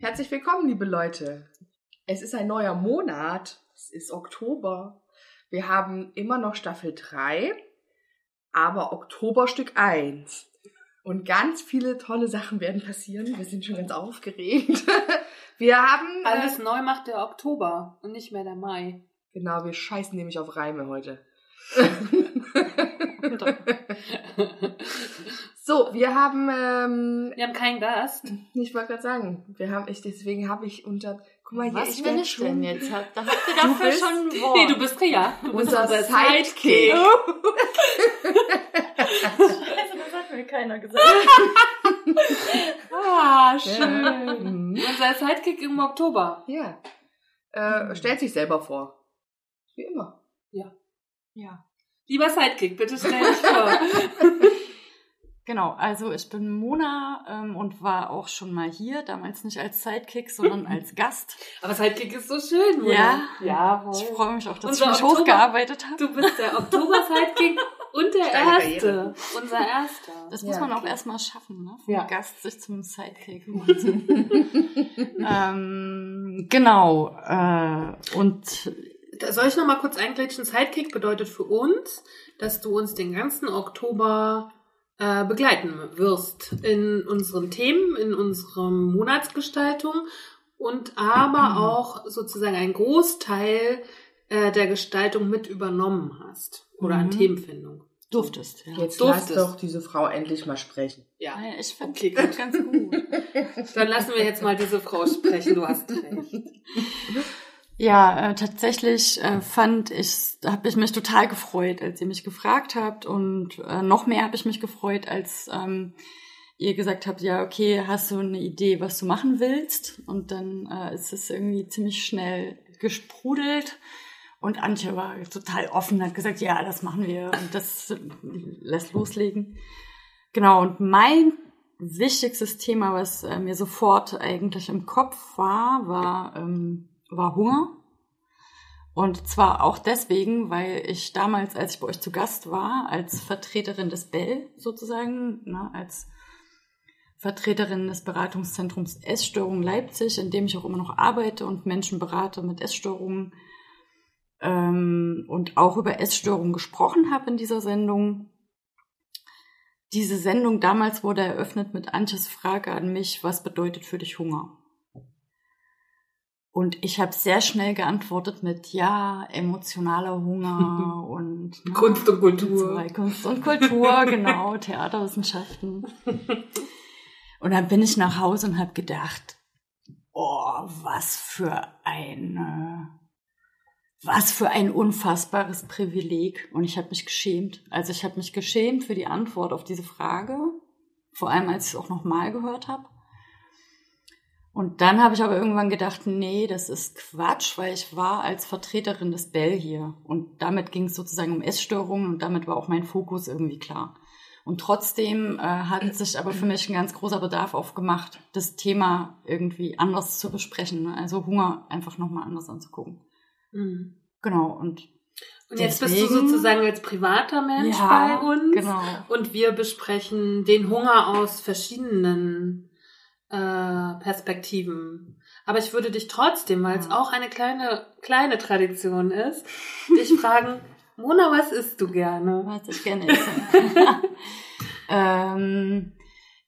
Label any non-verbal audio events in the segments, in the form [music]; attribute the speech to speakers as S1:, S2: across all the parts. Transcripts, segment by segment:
S1: Herzlich willkommen, liebe Leute. Es ist ein neuer Monat. Es ist Oktober. Wir haben immer noch Staffel 3, aber Oktoberstück 1. Und ganz viele tolle Sachen werden passieren. Wir sind schon ganz aufgeregt. [laughs] Wir haben. äh,
S2: Alles neu macht der Oktober und nicht mehr der Mai.
S1: Genau, wir scheißen nämlich auf Reime heute. [laughs] [laughs] so, wir haben. Ähm,
S2: Wir haben keinen Gast.
S1: ich wollte gerade sagen, wir haben ich deswegen habe ich unter. Guck mal hier,
S3: Was
S1: ich
S3: bin ich
S1: schon-
S3: denn jetzt? Hat- Da habt ihr
S1: Du [laughs]
S3: dafür
S1: bist-
S3: schon ein Wort.
S2: Nee, du bist ja. Du bist
S1: Unser
S2: unser
S1: Sidekick.
S2: Sidekick.
S3: Scheiße, [laughs] das hat mir keiner gesagt. [laughs]
S2: Ah, schön.
S1: Mhm.
S2: Unser Sidekick im Oktober.
S1: Ja. Äh, stellt sich selber vor. Wie immer.
S2: Ja.
S3: Ja.
S2: Lieber Sidekick, bitte stell dich vor.
S3: Genau, also ich bin Mona ähm, und war auch schon mal hier, damals nicht als Sidekick, sondern [laughs] als Gast.
S2: Aber Sidekick ist so schön, Mona.
S3: Ja.
S2: Jawohl.
S3: Ich freue mich auch, dass
S2: Unser
S3: ich mich
S2: Oktober-
S3: hochgearbeitet habe.
S2: Du bist der Oktober-Sidekick und der
S1: Steile
S2: Erste. Unser Erster.
S3: Das muss
S1: Ja,
S3: man auch
S1: okay.
S3: erstmal schaffen, ne? Vom
S2: Ja.
S3: Gast sich zum Sidekick [laughs] ähm, genau. Äh, und
S2: Da soll ich noch mal kurz eingrätschen? Sidekick bedeutet für uns, dass du uns den ganzen Oktober äh, begleiten wirst in unseren Themen, in unserer Monatsgestaltung und aber auch sozusagen einen Großteil äh, der Gestaltung mit übernommen hast oder an
S3: Mhm.
S2: Themenfindung.
S3: durftest, ja.
S1: Jetzt
S2: Durftest.
S1: lass doch diese Frau endlich mal sprechen.
S2: Ja,
S3: Ja, ich finde
S2: Okay,
S3: das ganz gut.
S2: dann lassen wir jetzt mal diese Frau sprechen. Du hast recht. [laughs]
S3: Ja, äh, tatsächlich äh, fand ich, habe ich mich total gefreut, als ihr mich gefragt habt und äh, noch mehr habe ich mich gefreut, als ähm, ihr gesagt habt, ja, okay, hast du eine Idee, was du machen willst? Und dann äh, ist es irgendwie ziemlich schnell gesprudelt und Antje war total offen, hat gesagt, ja, das machen wir und das äh, lässt loslegen. Genau, und mein wichtigstes Thema, was äh, mir sofort eigentlich im Kopf war, war, ähm, war Hunger. Und zwar auch deswegen, weil ich damals, als ich bei euch zu Gast war, als Vertreterin des Bell sozusagen, ne, als Vertreterin des Beratungszentrums Essstörungen Leipzig, in dem ich auch immer noch arbeite und Menschen berate mit Essstörungen ähm, und auch über Essstörungen gesprochen habe in dieser Sendung. Diese Sendung damals wurde eröffnet mit Antjes Frage an mich, was bedeutet für dich Hunger? Und ich habe sehr schnell geantwortet mit ja, emotionaler Hunger [laughs] und ne,
S2: Kunst und Kultur.
S3: Kunst und Kultur, [laughs] genau, Theaterwissenschaften. Und dann bin ich nach Hause und habe gedacht, oh, was für ein, äh, was für ein unfassbares Privileg. Und ich habe mich geschämt. Also ich habe mich geschämt für die Antwort auf diese Frage, vor allem als ich es auch nochmal gehört habe. Und dann habe ich aber irgendwann gedacht, nee, das ist Quatsch, weil ich war als Vertreterin des Bell hier. Und damit ging es sozusagen um Essstörungen und damit war auch mein Fokus irgendwie klar. Und trotzdem äh, hat sich aber für mich ein ganz großer Bedarf aufgemacht, das Thema irgendwie anders zu besprechen. Ne? Also Hunger einfach nochmal anders anzugucken.
S2: Mhm.
S3: Genau, und
S2: Und jetzt bist du
S3: Deswegen-
S2: sozusagen als privater Mensch
S3: Ja,
S2: bei uns.
S3: genau.
S2: Und wir besprechen den Hunger aus verschiedenen äh, Perspektiven. Aber ich würde dich trotzdem, weil es auch eine kleine, kleine Tradition ist, dich [laughs] fragen, Mona, was isst du gerne?
S3: was ich gerne esse. [laughs] ähm,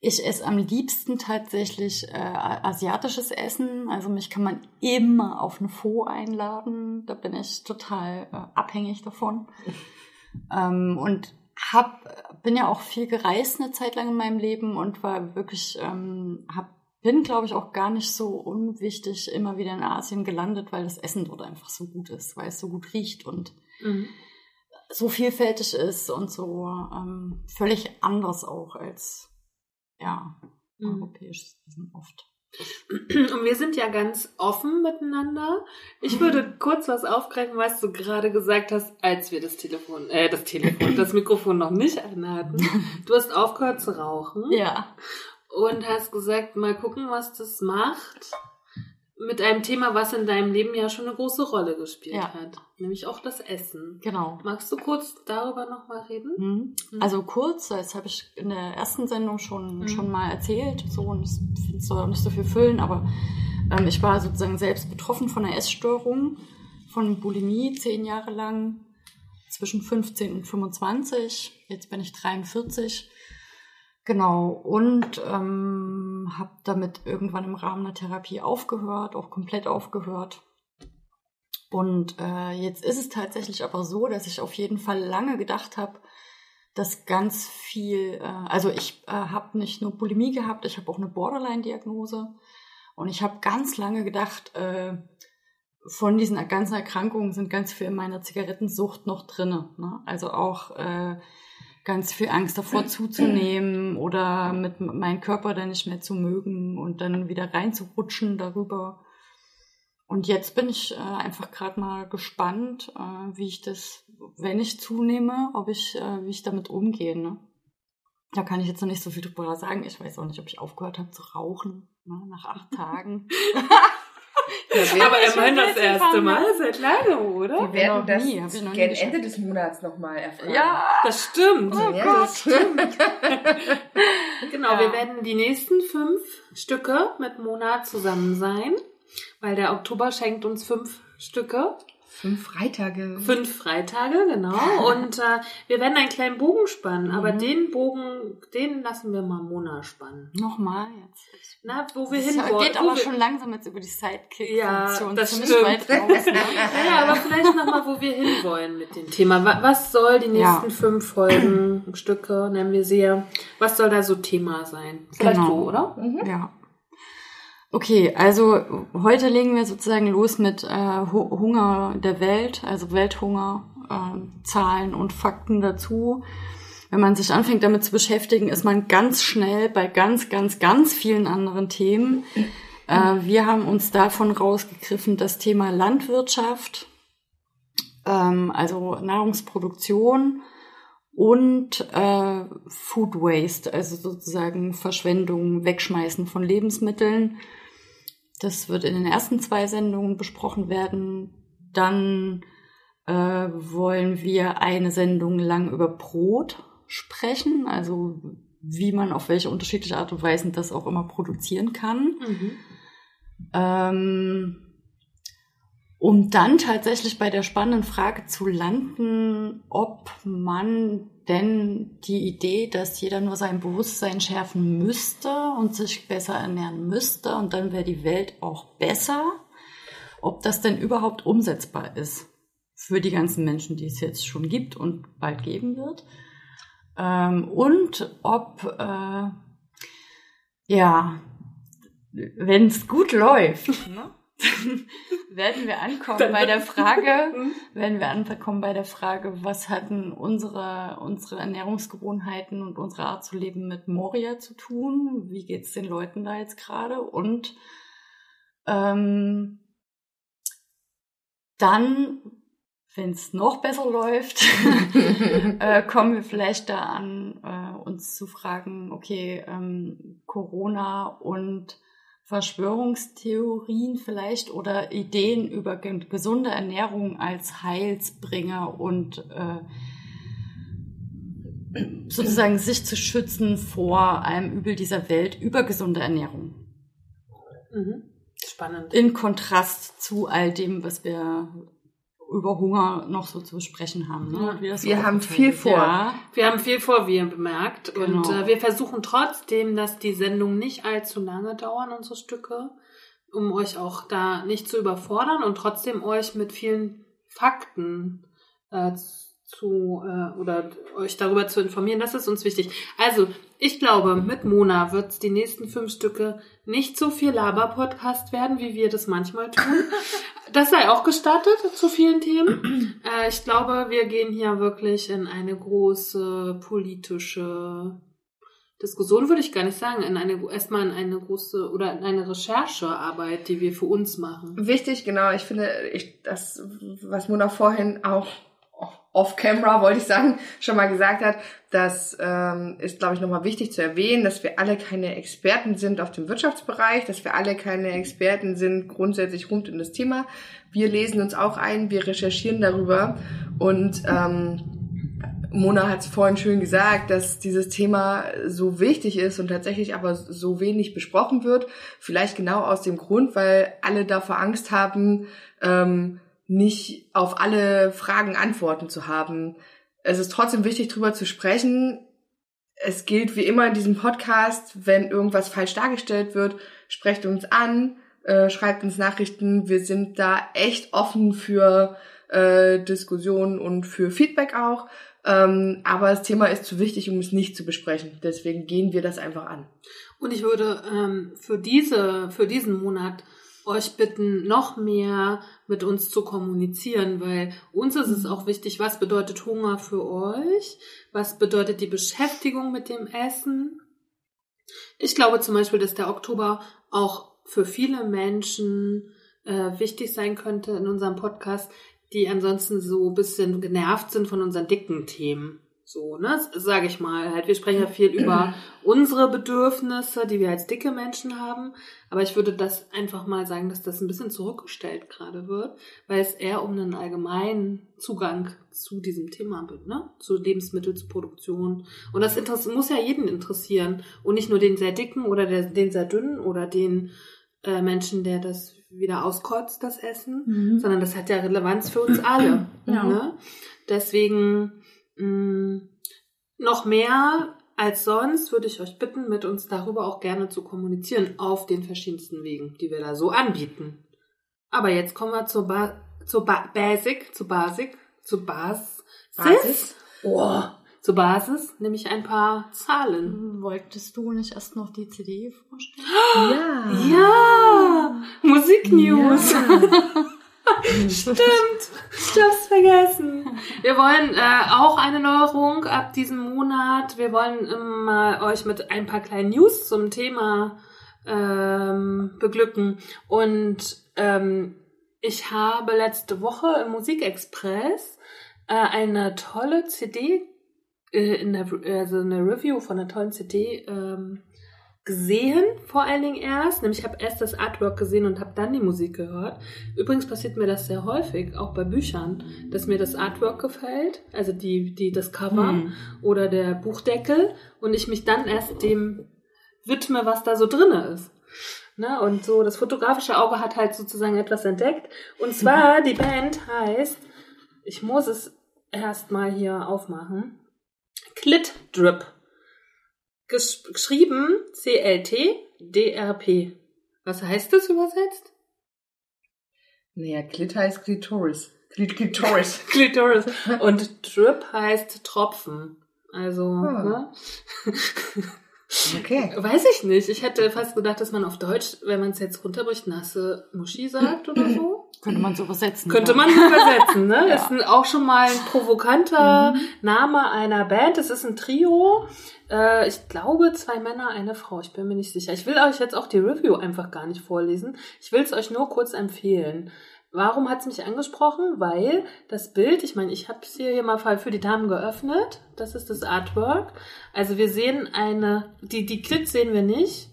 S3: ich esse am liebsten tatsächlich äh, asiatisches Essen. Also mich kann man immer auf eine Pho einladen. Da bin ich total äh, abhängig davon. ähm, und hab, bin ja auch viel gereist eine Zeit lang in meinem Leben und war wirklich, ähm, hab, bin glaube ich auch gar nicht so unwichtig immer wieder in Asien gelandet, weil das Essen dort einfach so gut ist, weil es so gut riecht und
S2: Mhm.
S3: so vielfältig ist und so ähm, völlig anders auch als ja
S2: Mhm.
S3: europäisches Essen oft.
S2: Und wir sind ja ganz offen miteinander. Ich würde kurz was aufgreifen, was du gerade gesagt hast, als wir das Telefon, äh, das Telefon, das Mikrofon noch nicht anhatten. [laughs] Du hast aufgehört zu rauchen.
S3: Ja.
S2: Und hast gesagt, mal gucken, was das macht. Mit einem Thema, was in deinem Leben ja schon eine große Rolle gespielt
S3: Ja.
S2: hat. Nämlich auch das Essen.
S3: Genau.
S2: Magst du kurz darüber nochmal reden?
S3: Mhm.
S2: Mhm.
S3: Also kurz, das habe ich in der ersten Sendung schon,
S2: Mhm.
S3: schon mal erzählt. So, und es soll auch nicht so viel füllen, aber ähm, ich war sozusagen selbst betroffen von einer Essstörung, von Bulimie zehn Jahre lang, zwischen 15 und 25. Jetzt bin ich 43. Genau, und ähm, habe damit irgendwann im Rahmen der Therapie aufgehört, auch komplett aufgehört. Und äh, jetzt ist es tatsächlich aber so, dass ich auf jeden Fall lange gedacht habe, dass ganz viel, äh, also ich äh, habe nicht nur Bulimie gehabt, ich habe auch eine Borderline-Diagnose. Und ich habe ganz lange gedacht, äh, von diesen ganzen Erkrankungen sind ganz viel in meiner Zigarettensucht noch drinne. Ne? Also auch äh, ganz viel Angst davor zuzunehmen oder mit meinem Körper dann nicht mehr zu mögen und dann wieder reinzurutschen darüber. Und jetzt bin ich äh, einfach gerade mal gespannt, äh, wie ich das, wenn ich zunehme, ob ich, äh, wie ich damit umgehe. Ne? Da kann ich jetzt noch nicht so viel drüber sagen. Ich weiß auch nicht, ob ich aufgehört habe zu rauchen ne? nach acht Tagen. [laughs]
S1: wir,
S2: Aber immerhin
S3: bin
S2: das erste Mal seit langem, oder?
S1: wir werden
S3: noch
S1: das
S3: nie, nie
S1: gegen
S3: geschafft.
S1: Ende des Monats nochmal erfahren.
S3: ja,
S2: Das stimmt.
S3: Oh
S1: Ja,
S3: Gott.
S1: das stimmt. [laughs]
S2: Genau,
S3: Ja.
S2: wir werden die nächsten fünf Stücke mit Mona zusammen sein, weil der Oktober schenkt uns fünf Stücke,
S1: Fünf Freitage.
S2: fünf Freitage, genau. Und äh, wir werden einen kleinen Bogen spannen, aber
S3: Mhm.
S2: den Bogen, den lassen wir mal Mona spannen.
S3: nochmal jetzt.
S2: Na, wo wir hin wollen.
S3: geht aber schon langsam jetzt über die Sidekick-Funktion.
S2: Ja, das stimmt.
S3: ne? [laughs]
S2: Ja, aber vielleicht nochmal, wo wir hinwollen mit dem Thema. Wa- Was soll die nächsten
S3: Ja.
S2: fünf Folgen, [clears throat] Stücke, nennen wir sie ja, was soll da so Thema sein? Vielleicht
S3: Genau.
S2: so, oder?
S1: Mhm.
S3: Ja. Okay, also heute legen wir sozusagen los mit äh, Hu- Hunger der Welt, also Welthunger, äh, Zahlen und Fakten dazu. Wenn man sich anfängt damit zu beschäftigen, ist man ganz schnell bei ganz, ganz, ganz vielen anderen Themen. Äh, wir haben uns davon rausgegriffen, das Thema Landwirtschaft, ähm, also Nahrungsproduktion und äh, Food Waste, also sozusagen Verschwendung, Wegschmeißen von Lebensmitteln. Das wird in den ersten zwei Sendungen besprochen werden. Dann äh, wollen wir eine Sendung lang über Brot sprechen, also wie man auf welche unterschiedliche Art und Weise das auch immer produzieren kann.
S2: Mhm.
S3: Ähm, um dann tatsächlich bei der spannenden Frage zu landen, ob man denn die Idee, dass jeder nur sein Bewusstsein schärfen müsste und sich besser ernähren müsste und dann wäre die Welt auch besser, ob das denn überhaupt umsetzbar ist für die ganzen Menschen, die es jetzt schon gibt und bald geben wird. Ähm, und ob, äh, ja, wenn es gut läuft, [laughs] ne? Werden wir ankommen
S2: Dann
S3: bei der Frage,
S2: Mhm.
S3: werden wir ankommen bei der Frage, was hatten unsere, unsere Ernährungsgewohnheiten und unsere Art zu leben mit Moria zu tun? Wie geht's den Leuten da jetzt gerade? Und ähm, dann, wenn es noch besser läuft, [laughs] äh, kommen wir vielleicht da an, äh, uns zu fragen, okay, ähm, Corona und Verschwörungstheorien vielleicht oder Ideen über ge gesunde Ernährung als Heilsbringer und äh, sozusagen sich zu schützen vor einem Übel dieser Welt über gesunde Ernährung.
S2: Mhm. Spannend.
S3: In Kontrast zu all dem, was wir über Hunger noch so zu besprechen haben. Ne? Und so
S1: Wir haben viel vor.
S3: Ja.
S2: Wir haben viel vor, wie ihr bemerkt. Und
S3: Genau.
S2: äh, wir versuchen trotzdem, dass die Sendungen nicht allzu lange dauern, unsere Stücke, um euch auch da nicht zu überfordern und trotzdem euch mit vielen Fakten äh, zu äh, oder euch darüber zu informieren. Das ist uns wichtig. Also, ich glaube, mit Mona wird es die nächsten fünf Stücke nicht so viel Laber-Podcast werden, wie wir das manchmal tun. [laughs] Das sei auch gestattet zu vielen Themen. Äh, ich glaube, wir gehen hier wirklich in eine große politische Diskussion würde ich gar nicht sagen, in eine, erstmal in eine große oder in eine Recherchearbeit, die wir für uns machen.
S1: Wichtig, genau. Ich finde, ich, das, was Mona vorhin auch off-camera, wollte ich sagen, [laughs] schon mal gesagt hat, das ähm, ist, glaube ich, nochmal wichtig zu erwähnen, dass wir alle keine Experten sind auf dem Wirtschaftsbereich, dass wir alle keine Experten sind grundsätzlich rund um das Thema. Wir lesen uns auch ein, wir recherchieren darüber und ähm, Mona hat es vorhin schön gesagt, dass dieses Thema so wichtig ist und tatsächlich aber so wenig besprochen wird. Vielleicht genau aus dem Grund, weil alle davor Angst haben, ähm, nicht auf alle Fragen Antworten zu haben. Es ist trotzdem wichtig, drüber zu sprechen. Es gilt wie immer in diesem Podcast, wenn irgendwas falsch dargestellt wird, sprecht uns an, äh, schreibt uns Nachrichten. Wir sind da echt offen für äh, Diskussionen und für Feedback auch. Ähm, aber das Thema ist zu wichtig, um es nicht zu besprechen. Deswegen gehen wir das einfach an.
S2: Und ich würde ähm, für diese, für diesen Monat euch bitten, noch mehr mit uns zu kommunizieren, weil uns ist es auch wichtig, was bedeutet Hunger für euch? Was bedeutet die Beschäftigung mit dem Essen? Ich glaube zum Beispiel, dass der Oktober auch für viele Menschen äh, wichtig sein könnte in unserem Podcast, die ansonsten so ein bisschen genervt sind von unseren dicken Themen. So, ne, sage ich mal. Halt, wir sprechen ja viel über [clears throat] unsere Bedürfnisse, die wir als dicke Menschen haben. Aber ich würde das einfach mal sagen, dass das ein bisschen zurückgestellt gerade wird, weil es eher um einen allgemeinen Zugang zu diesem Thema wird, ne? Zu Lebensmittelproduktion. Und das muss ja jeden interessieren. Und nicht nur den sehr dicken oder den sehr dünnen oder den äh, Menschen, der das wieder auskotzt, das Essen, mhm. sondern das hat ja Relevanz für uns alle. [clears throat] ja. ne? Deswegen Mm, noch mehr als sonst würde ich euch bitten, mit uns darüber auch gerne zu kommunizieren auf den verschiedensten Wegen, die wir da so anbieten. Aber jetzt kommen wir zur, ba zur ba Basic, zu Basic, zu Bas Basis. Oh. Zur Basis, nämlich ein paar Zahlen.
S3: Wolltest du nicht erst noch die CD vorstellen? [gasps]
S2: Ja. Ja. Musiknews. Ja. [laughs] [laughs] Stimmt, ich hab's vergessen. Wir wollen äh, auch eine Neuerung ab diesem Monat. Wir wollen ähm, euch mit ein paar kleinen News zum Thema ähm, beglücken. Und ähm, ich habe letzte Woche im Musikexpress äh, eine tolle CD äh, in der, also eine Review von einer tollen CD ähm, gesehen, vor allen Dingen erst. Nämlich ich habe erst das Artwork gesehen und habe dann die Musik gehört. Übrigens passiert mir das sehr häufig, auch bei Büchern, dass mir das Artwork gefällt, also die, die, das Cover mhm. oder der Buchdeckel und ich mich dann erst dem widme, was da so drinne ist. Ne? Und so das fotografische Auge hat halt sozusagen etwas entdeckt. Und zwar, die Band heißt, ich muss es erstmal hier aufmachen, Clit Drip. Gesch geschrieben C-L-T-D-R-P. Was heißt das übersetzt?
S1: Naja, Clit heißt Klitoris. Klitoris. [laughs]
S2: Klitoris. Und Drip heißt Tropfen. Also, ah. ne? [laughs]
S1: Okay.
S2: Weiß ich nicht. Ich hätte fast gedacht, dass man auf Deutsch, wenn man es jetzt runterbricht, nasse Muschi sagt oder so.
S3: Könnte man so übersetzen.
S2: Könnte man so übersetzen, ne? [laughs] ja. Ist ein, auch schon mal ein provokanter mhm. Name einer Band. Es ist ein Trio. Äh, ich glaube, zwei Männer, eine Frau. Ich bin mir nicht sicher. Ich will euch jetzt auch die Review einfach gar nicht vorlesen. Ich will es euch nur kurz empfehlen. Warum hat es mich angesprochen? Weil das Bild, ich meine, ich habe es hier mal für die Damen geöffnet. Das ist das Artwork. Also wir sehen eine, die, die Klit sehen wir nicht.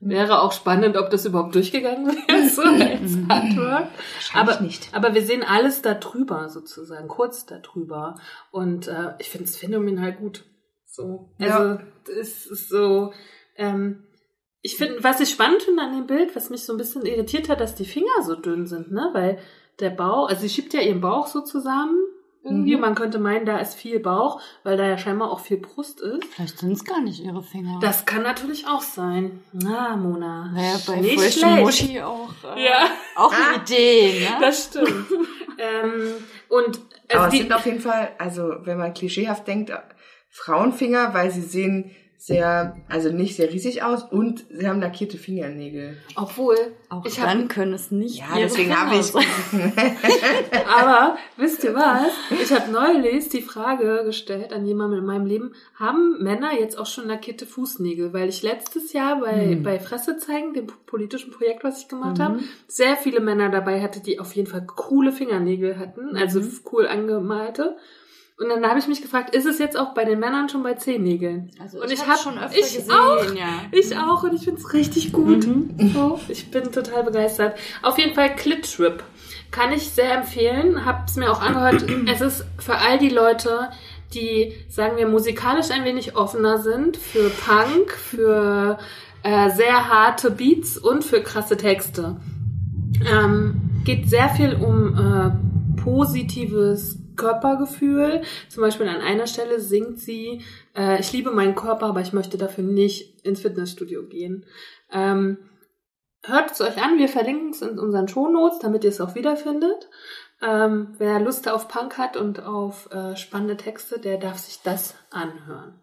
S2: Wäre auch spannend, ob das überhaupt durchgegangen wäre, [laughs] so als Artwork. Aber, nicht. aber wir sehen alles da drüber sozusagen, kurz da drüber. Und äh, ich finde es phänomenal gut. So. Also ja. es ist so, ähm, ich finde, was ich spannend finde an dem Bild, was mich so ein bisschen irritiert hat, dass die Finger so dünn sind, ne? Weil der Bauch, also sie schiebt ja ihren Bauch so zusammen. Irgendwie, mhm. man könnte meinen, da ist viel Bauch, weil da ja scheinbar auch viel Brust ist.
S3: Vielleicht sind es gar nicht ihre Finger.
S2: Das kann natürlich auch sein. Na, Mona.
S3: Naja, bei nicht Muschi auch,
S2: äh, ja.
S3: auch eine ah, Idee, ne? [laughs]
S2: Das stimmt. [laughs] ähm, und
S1: also Aber es sind auf jeden Fall, also wenn man klischeehaft denkt, Frauenfinger, weil sie sehen sehr, also nicht sehr riesig aus und sie haben lackierte Fingernägel.
S2: Obwohl,
S3: Auch
S2: ich
S3: dann
S2: hab,
S3: können es nicht.
S1: Ja, deswegen habe ich. [laughs]
S2: aber wisst ihr was? Ich habe neulich die Frage gestellt an jemanden in meinem Leben, haben Männer jetzt auch schon lackierte Fußnägel? Weil ich letztes Jahr bei,
S1: Hm.
S2: bei Fresse zeigen, dem politischen Projekt, was ich gemacht
S3: Mhm.
S2: habe, sehr viele Männer dabei hatte, die auf jeden Fall coole Fingernägel hatten, also
S3: Mhm.
S2: cool angemalte. Und dann habe ich mich gefragt, ist es jetzt auch bei den Männern schon bei Zehennägeln?
S3: Also
S2: Und
S3: ich,
S2: ich
S3: habe
S2: hab-
S3: schon öfter
S2: ich
S3: gesehen,
S2: auch.
S3: ja.
S2: Ich auch und ich find's richtig gut.
S3: Mhm.
S2: So, ich bin total begeistert. Auf jeden Fall Clit-Trip. Kann ich sehr empfehlen. Hab's mir auch angehört. [clears throat] Es ist für all die Leute, die, sagen wir, musikalisch ein wenig offener sind, für Punk, für äh, sehr harte Beats und für krasse Texte. Ähm, geht sehr viel um äh, positives Körpergefühl. Zum Beispiel an einer Stelle singt sie, äh, ich liebe meinen Körper, aber ich möchte dafür nicht ins Fitnessstudio gehen. Ähm, hört es euch an, wir verlinken es in unseren Shownotes, damit ihr es auch wiederfindet. Ähm, wer Lust auf Punk hat und auf äh, spannende Texte, der darf sich das anhören.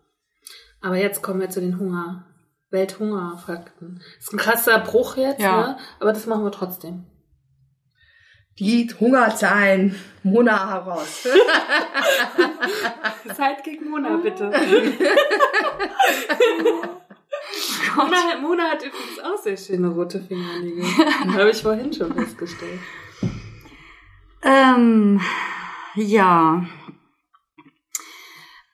S2: Aber jetzt kommen wir zu den Hunger, Welthungerfakten. Ist ein krasser Bruch jetzt,
S3: Ja.
S2: ne? aber das machen wir trotzdem.
S1: Die Hungerzahlen Mona heraus.
S2: Sidekick [laughs] Mona, bitte. [laughs] Mona, Mona hat übrigens auch sehr schöne rote Fingernägel. [laughs] Habe ich vorhin schon festgestellt.
S3: Ähm, ja.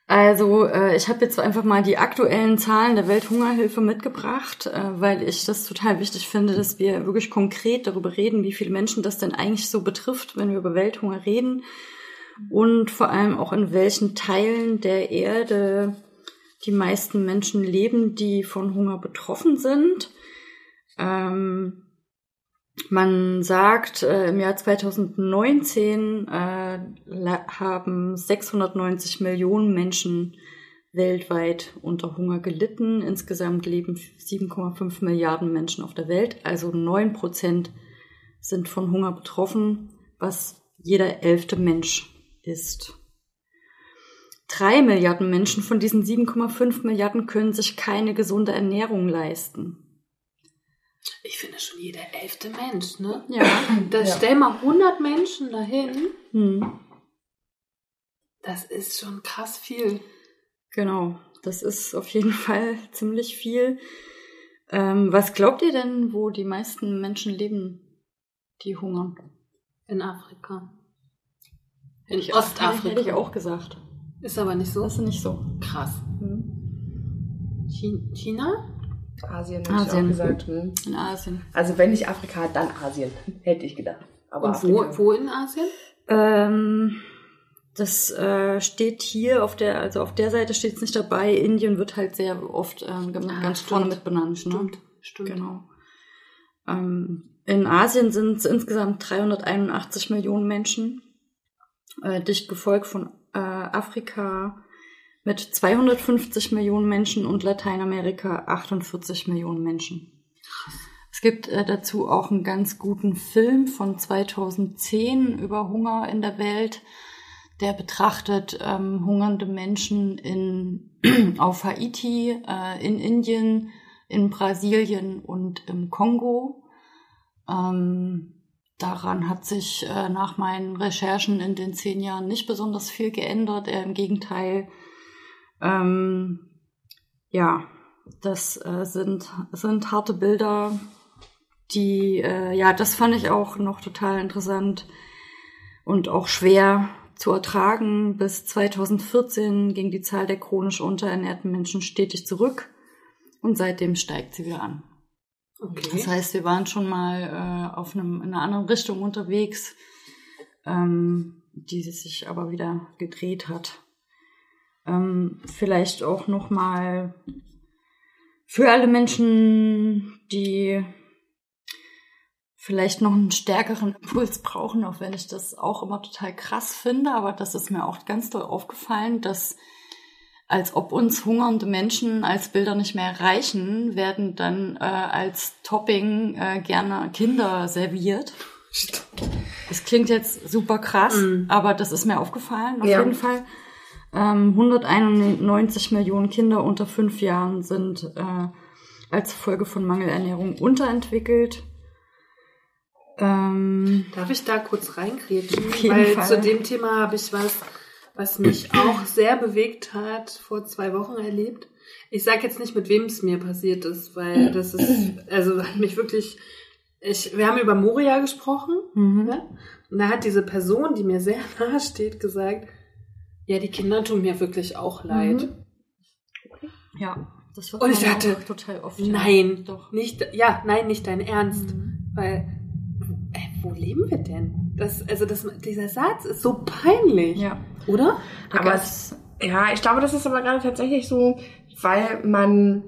S3: Also äh, ich habe jetzt einfach mal die aktuellen Zahlen der Welthungerhilfe mitgebracht, äh, weil ich das total wichtig finde, dass wir wirklich konkret darüber reden, wie viele Menschen das denn eigentlich so betrifft, wenn wir über Welthunger reden und vor allem auch in welchen Teilen der Erde die meisten Menschen leben, die von Hunger betroffen sind. Ähm, man sagt, äh, im Jahr 2019 äh, haben 690 Millionen Menschen weltweit unter Hunger gelitten. Insgesamt leben 7,5 Milliarden Menschen auf der Welt, also 9 Prozent sind von Hunger betroffen, was jeder elfte Mensch ist. Drei Milliarden Menschen von diesen 7,5 Milliarden können sich keine gesunde Ernährung leisten.
S2: Ich finde schon jeder elfte Mensch, ne?
S3: Ja. [clears throat]
S2: Da
S1: Ja.
S2: stell mal 100 Menschen dahin.
S3: Hm.
S2: Das ist schon krass viel.
S3: Genau, das ist auf jeden [laughs] Fall ziemlich viel. Ähm, was glaubt ihr denn, wo die meisten Menschen leben, die hungern?
S2: In Afrika. In
S3: Ich-
S2: Ostafrika.
S3: Hätte ich auch gesagt.
S2: Ist aber nicht so.
S3: Das ist nicht so.
S2: krass.
S3: Hm.
S2: Chi- China?
S1: Asien hätte ich auch
S3: Asien.
S1: gesagt. hm.
S3: In Asien.
S1: Also wenn nicht Afrika, dann Asien. Hätte ich gedacht. Aber
S2: Und wo,
S1: Afrika.
S2: wo in Asien?
S3: Ähm, das äh, steht hier auf der, also auf der Seite steht es nicht dabei. Indien wird halt sehr oft ähm, ganz
S2: Ah,
S3: ganz
S2: stimmt.
S3: vorne mit benannt. Ne?
S2: Stimmt, stimmt.
S3: Genau. Ähm, in Asien sind es insgesamt 381 Millionen Menschen, äh, dicht gefolgt von äh, Afrika mit 250 Millionen Menschen und Lateinamerika 48 Millionen Menschen. Es gibt äh, dazu auch einen ganz guten Film von 2010 über Hunger in der Welt. Der betrachtet ähm, hungernde Menschen in, [clears throat] auf Haiti, äh, in Indien, in Brasilien und im Kongo. Ähm, daran hat sich äh, nach meinen Recherchen in den zehn Jahren nicht besonders viel geändert. Eher Im Gegenteil. Ähm, ja, das äh, sind, sind harte Bilder, die, äh, ja, das fand ich auch noch total interessant und auch schwer zu ertragen. Bis 2014 ging die Zahl der chronisch unterernährten Menschen stetig zurück und seitdem steigt sie wieder an.
S2: Okay.
S3: Das heißt, wir waren schon mal äh, auf einem, in einer anderen Richtung unterwegs, ähm, die sich aber wieder gedreht hat. Ähm, vielleicht auch noch mal für alle Menschen, die vielleicht noch einen stärkeren Impuls brauchen, auch wenn ich das auch immer total krass finde, aber das ist mir auch ganz doll aufgefallen, dass als ob uns hungernde Menschen als Bilder nicht mehr reichen, werden dann äh, als Topping äh, gerne Kinder serviert. Das klingt jetzt super krass,
S2: Mhm.
S3: aber das ist mir aufgefallen, auf
S1: Ja.
S3: jeden Fall. Ähm, 191 Millionen Kinder unter fünf Jahren sind äh, als Folge von Mangelernährung unterentwickelt. Ähm,
S2: Darf ich da kurz reingrätschen? Weil
S3: Fall.
S2: zu dem Thema habe ich was, was mich [clears throat] auch sehr bewegt hat, vor zwei Wochen erlebt. Ich sage jetzt nicht, mit wem es mir passiert ist, weil das ist, also hat mich wirklich, ich, wir haben über Moria gesprochen,
S3: mhm.
S2: ne? Und da hat diese Person, die mir sehr [laughs] nahe steht, gesagt, ja, die Kinder tun mir wirklich auch leid.
S3: Ja, das wird
S2: Und ich dachte,
S3: auch total oft. ja.
S2: Nein,
S3: Doch.
S2: nicht, ja, nein, nicht dein Ernst.
S3: Mhm.
S2: Weil, ey, wo leben wir denn? Das, also das, dieser Satz ist so peinlich,
S3: Ja.
S2: oder?
S3: Da
S1: Aber
S3: gab's-
S1: Ja, ich glaube, das ist aber gerade tatsächlich so, weil man,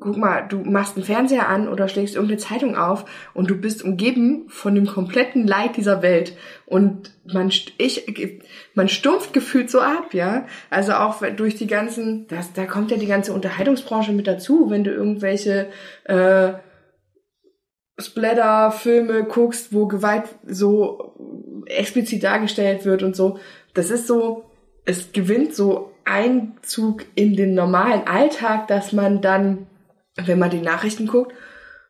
S1: guck mal, du machst einen Fernseher an oder schlägst irgendeine Zeitung auf und du bist umgeben von dem kompletten Leid dieser Welt und man, ich, man stumpft gefühlt so ab, ja. Also auch durch die ganzen, das, da kommt ja die ganze Unterhaltungsbranche mit dazu, wenn du irgendwelche, äh, Splatter-Filme guckst, wo Gewalt so explizit dargestellt wird und so. Das ist so, es gewinnt so Einzug in den normalen Alltag, dass man dann, wenn man die Nachrichten guckt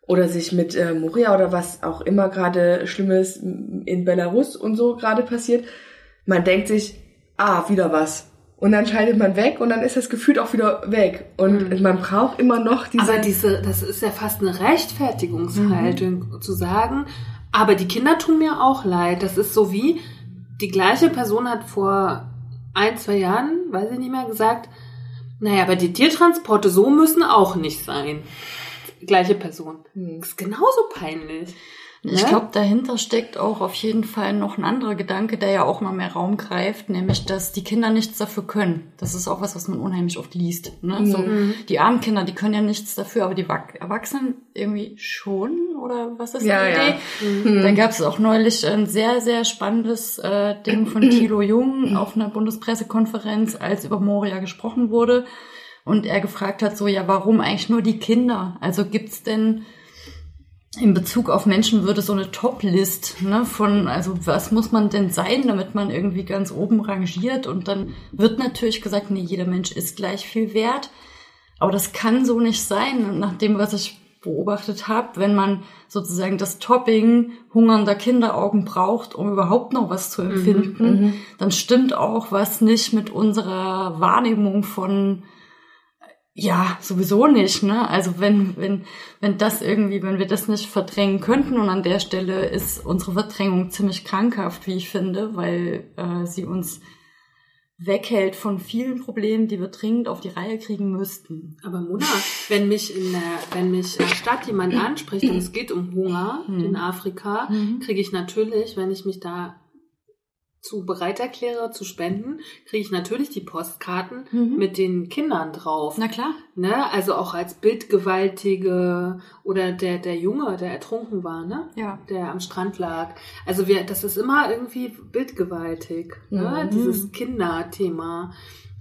S1: oder sich mit äh, Moria oder was auch immer gerade Schlimmes in Belarus und so gerade passiert, man denkt sich, ah, wieder was. Und dann schaltet man weg und dann ist das gefühlt auch wieder weg. Und man braucht immer noch diese...
S2: Aber diese, das ist ja fast eine Rechtfertigungshaltung zu sagen, aber die Kinder tun mir auch leid. Das ist so wie, die gleiche Person hat vor ein, zwei Jahren, weiß ich nicht mehr, gesagt, naja, aber die Tiertransporte so müssen auch nicht sein. Gleiche Person.
S1: Hm.
S2: Ist genauso peinlich.
S3: Ich
S2: Ne?
S3: glaube, dahinter steckt auch auf jeden Fall noch ein anderer Gedanke, der ja auch mal mehr Raum greift, nämlich, dass die Kinder nichts dafür können. Das ist auch was, was man unheimlich oft liest. Ne? So,
S2: Mhm.
S3: die armen Kinder, die können ja nichts dafür, aber die Wach- Erwachsenen irgendwie schon? Oder was ist
S1: Ja,
S3: die
S1: ja.
S3: Idee?
S1: Hm.
S3: Dann gab es auch neulich ein sehr, sehr spannendes äh, Ding von [clears throat] Thilo Jung auf einer Bundespressekonferenz, als über Moria gesprochen wurde. Und er gefragt hat so, ja, warum eigentlich nur die Kinder? Also gibt's denn in Bezug auf Menschenwürde so eine Top-List ne, von, also was muss man denn sein, damit man irgendwie ganz oben rangiert? Und dann wird natürlich gesagt, nee, jeder Mensch ist gleich viel wert. Aber das kann so nicht sein. Und nach dem, was ich beobachtet habe, wenn man sozusagen das Topping hungernder Kinderaugen braucht, um überhaupt noch was zu empfinden, dann stimmt auch was nicht mit unserer Wahrnehmung von ja, sowieso nicht, ne? Also wenn, wenn, wenn das irgendwie, wenn wir das nicht verdrängen könnten und an der Stelle ist unsere Verdrängung ziemlich krankhaft, wie ich finde, weil äh, sie uns weghält von vielen Problemen, die wir dringend auf die Reihe kriegen müssten.
S2: Aber Mona, wenn mich in der, wenn mich in der Stadt jemand anspricht und es geht um Hunger
S3: Hm.
S2: in Afrika,
S3: Mhm.
S2: kriege ich natürlich, wenn ich mich da zu bereit erkläre zu spenden, kriege ich natürlich die Postkarten
S3: Mhm.
S2: mit den Kindern drauf.
S3: Na klar.
S2: Ne? Also auch als Bildgewaltige oder der, der Junge, der ertrunken war, ne?
S3: Ja.
S2: Der am Strand lag. Also wir, das ist immer irgendwie bildgewaltig, ne?
S1: Mhm.
S2: Dieses Kinderthema.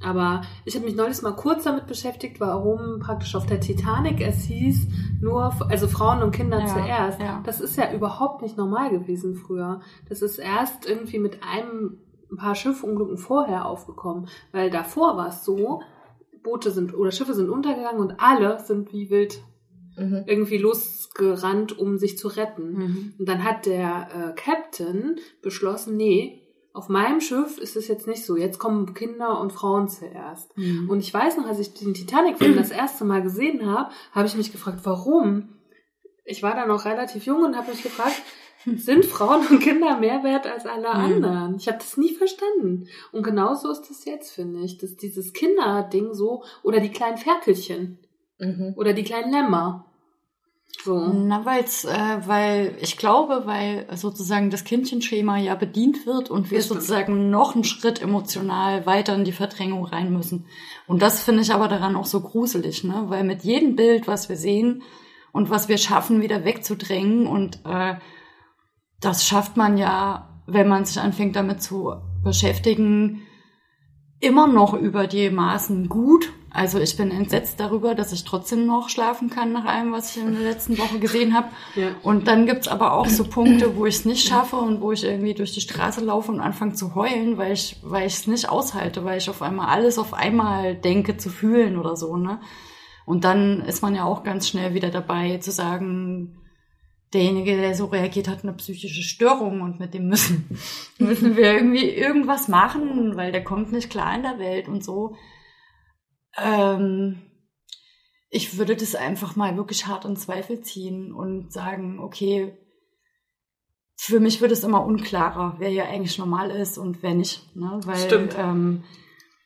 S2: Aber ich habe mich neulich mal kurz damit beschäftigt, warum praktisch auf der Titanic es hieß, nur, also Frauen und Kinder
S3: Ja,
S2: zuerst.
S3: ja.
S2: Das ist ja überhaupt nicht normal gewesen früher. Das ist erst irgendwie mit einem ein paar Schiffunglücken vorher aufgekommen, weil davor war es so, Boote sind oder Schiffe sind untergegangen und alle sind wie wild
S1: Mhm.
S2: irgendwie losgerannt, um sich zu retten.
S3: Mhm.
S2: Und dann hat der äh, Captain beschlossen, nee, auf meinem Schiff ist es jetzt nicht so. Jetzt kommen Kinder und Frauen zuerst.
S3: Mhm.
S2: Und ich weiß noch, als ich den Titanic-Film das erste Mal gesehen habe, habe ich mich gefragt, warum? Ich war da noch relativ jung und habe mich gefragt, sind Frauen und Kinder mehr wert als alle
S3: Mhm.
S2: anderen? Ich habe das nie verstanden. Und genauso ist es jetzt, finde ich. Dass dieses Kinderding so, oder die kleinen Ferkelchen,
S1: Mhm.
S2: oder die kleinen Lämmer. So.
S3: Na, weil's, äh, weil ich glaube, weil sozusagen das Kindchenschema ja bedient wird und wir sozusagen noch einen Schritt emotional weiter in die Verdrängung rein müssen. Und das finde ich aber daran auch so gruselig, ne? Weil mit jedem Bild, was wir sehen und was wir schaffen, wieder wegzudrängen und äh, das schafft man ja, wenn man sich anfängt damit zu beschäftigen, immer noch über die Maßen gut. Also ich bin entsetzt darüber, dass ich trotzdem noch schlafen kann nach allem, was ich in der letzten Woche gesehen habe.
S2: Ja.
S3: Und dann gibt's aber auch so Punkte, wo ich es nicht schaffe und wo ich irgendwie durch die Straße laufe und anfange zu heulen, weil ich weil ich es nicht aushalte, weil ich auf einmal alles auf einmal denke zu fühlen oder so. Ne? Und dann ist man ja auch ganz schnell wieder dabei zu sagen, derjenige, der so reagiert, hat eine psychische Störung und mit dem müssen, [laughs] müssen wir irgendwie irgendwas machen, weil der kommt nicht klar in der Welt und so. Ähm, ich würde das einfach mal wirklich hart in Zweifel ziehen und sagen, okay, für mich wird es immer unklarer, wer hier eigentlich normal ist und wer nicht. Ne? Weil
S2: Stimmt.
S3: Ähm,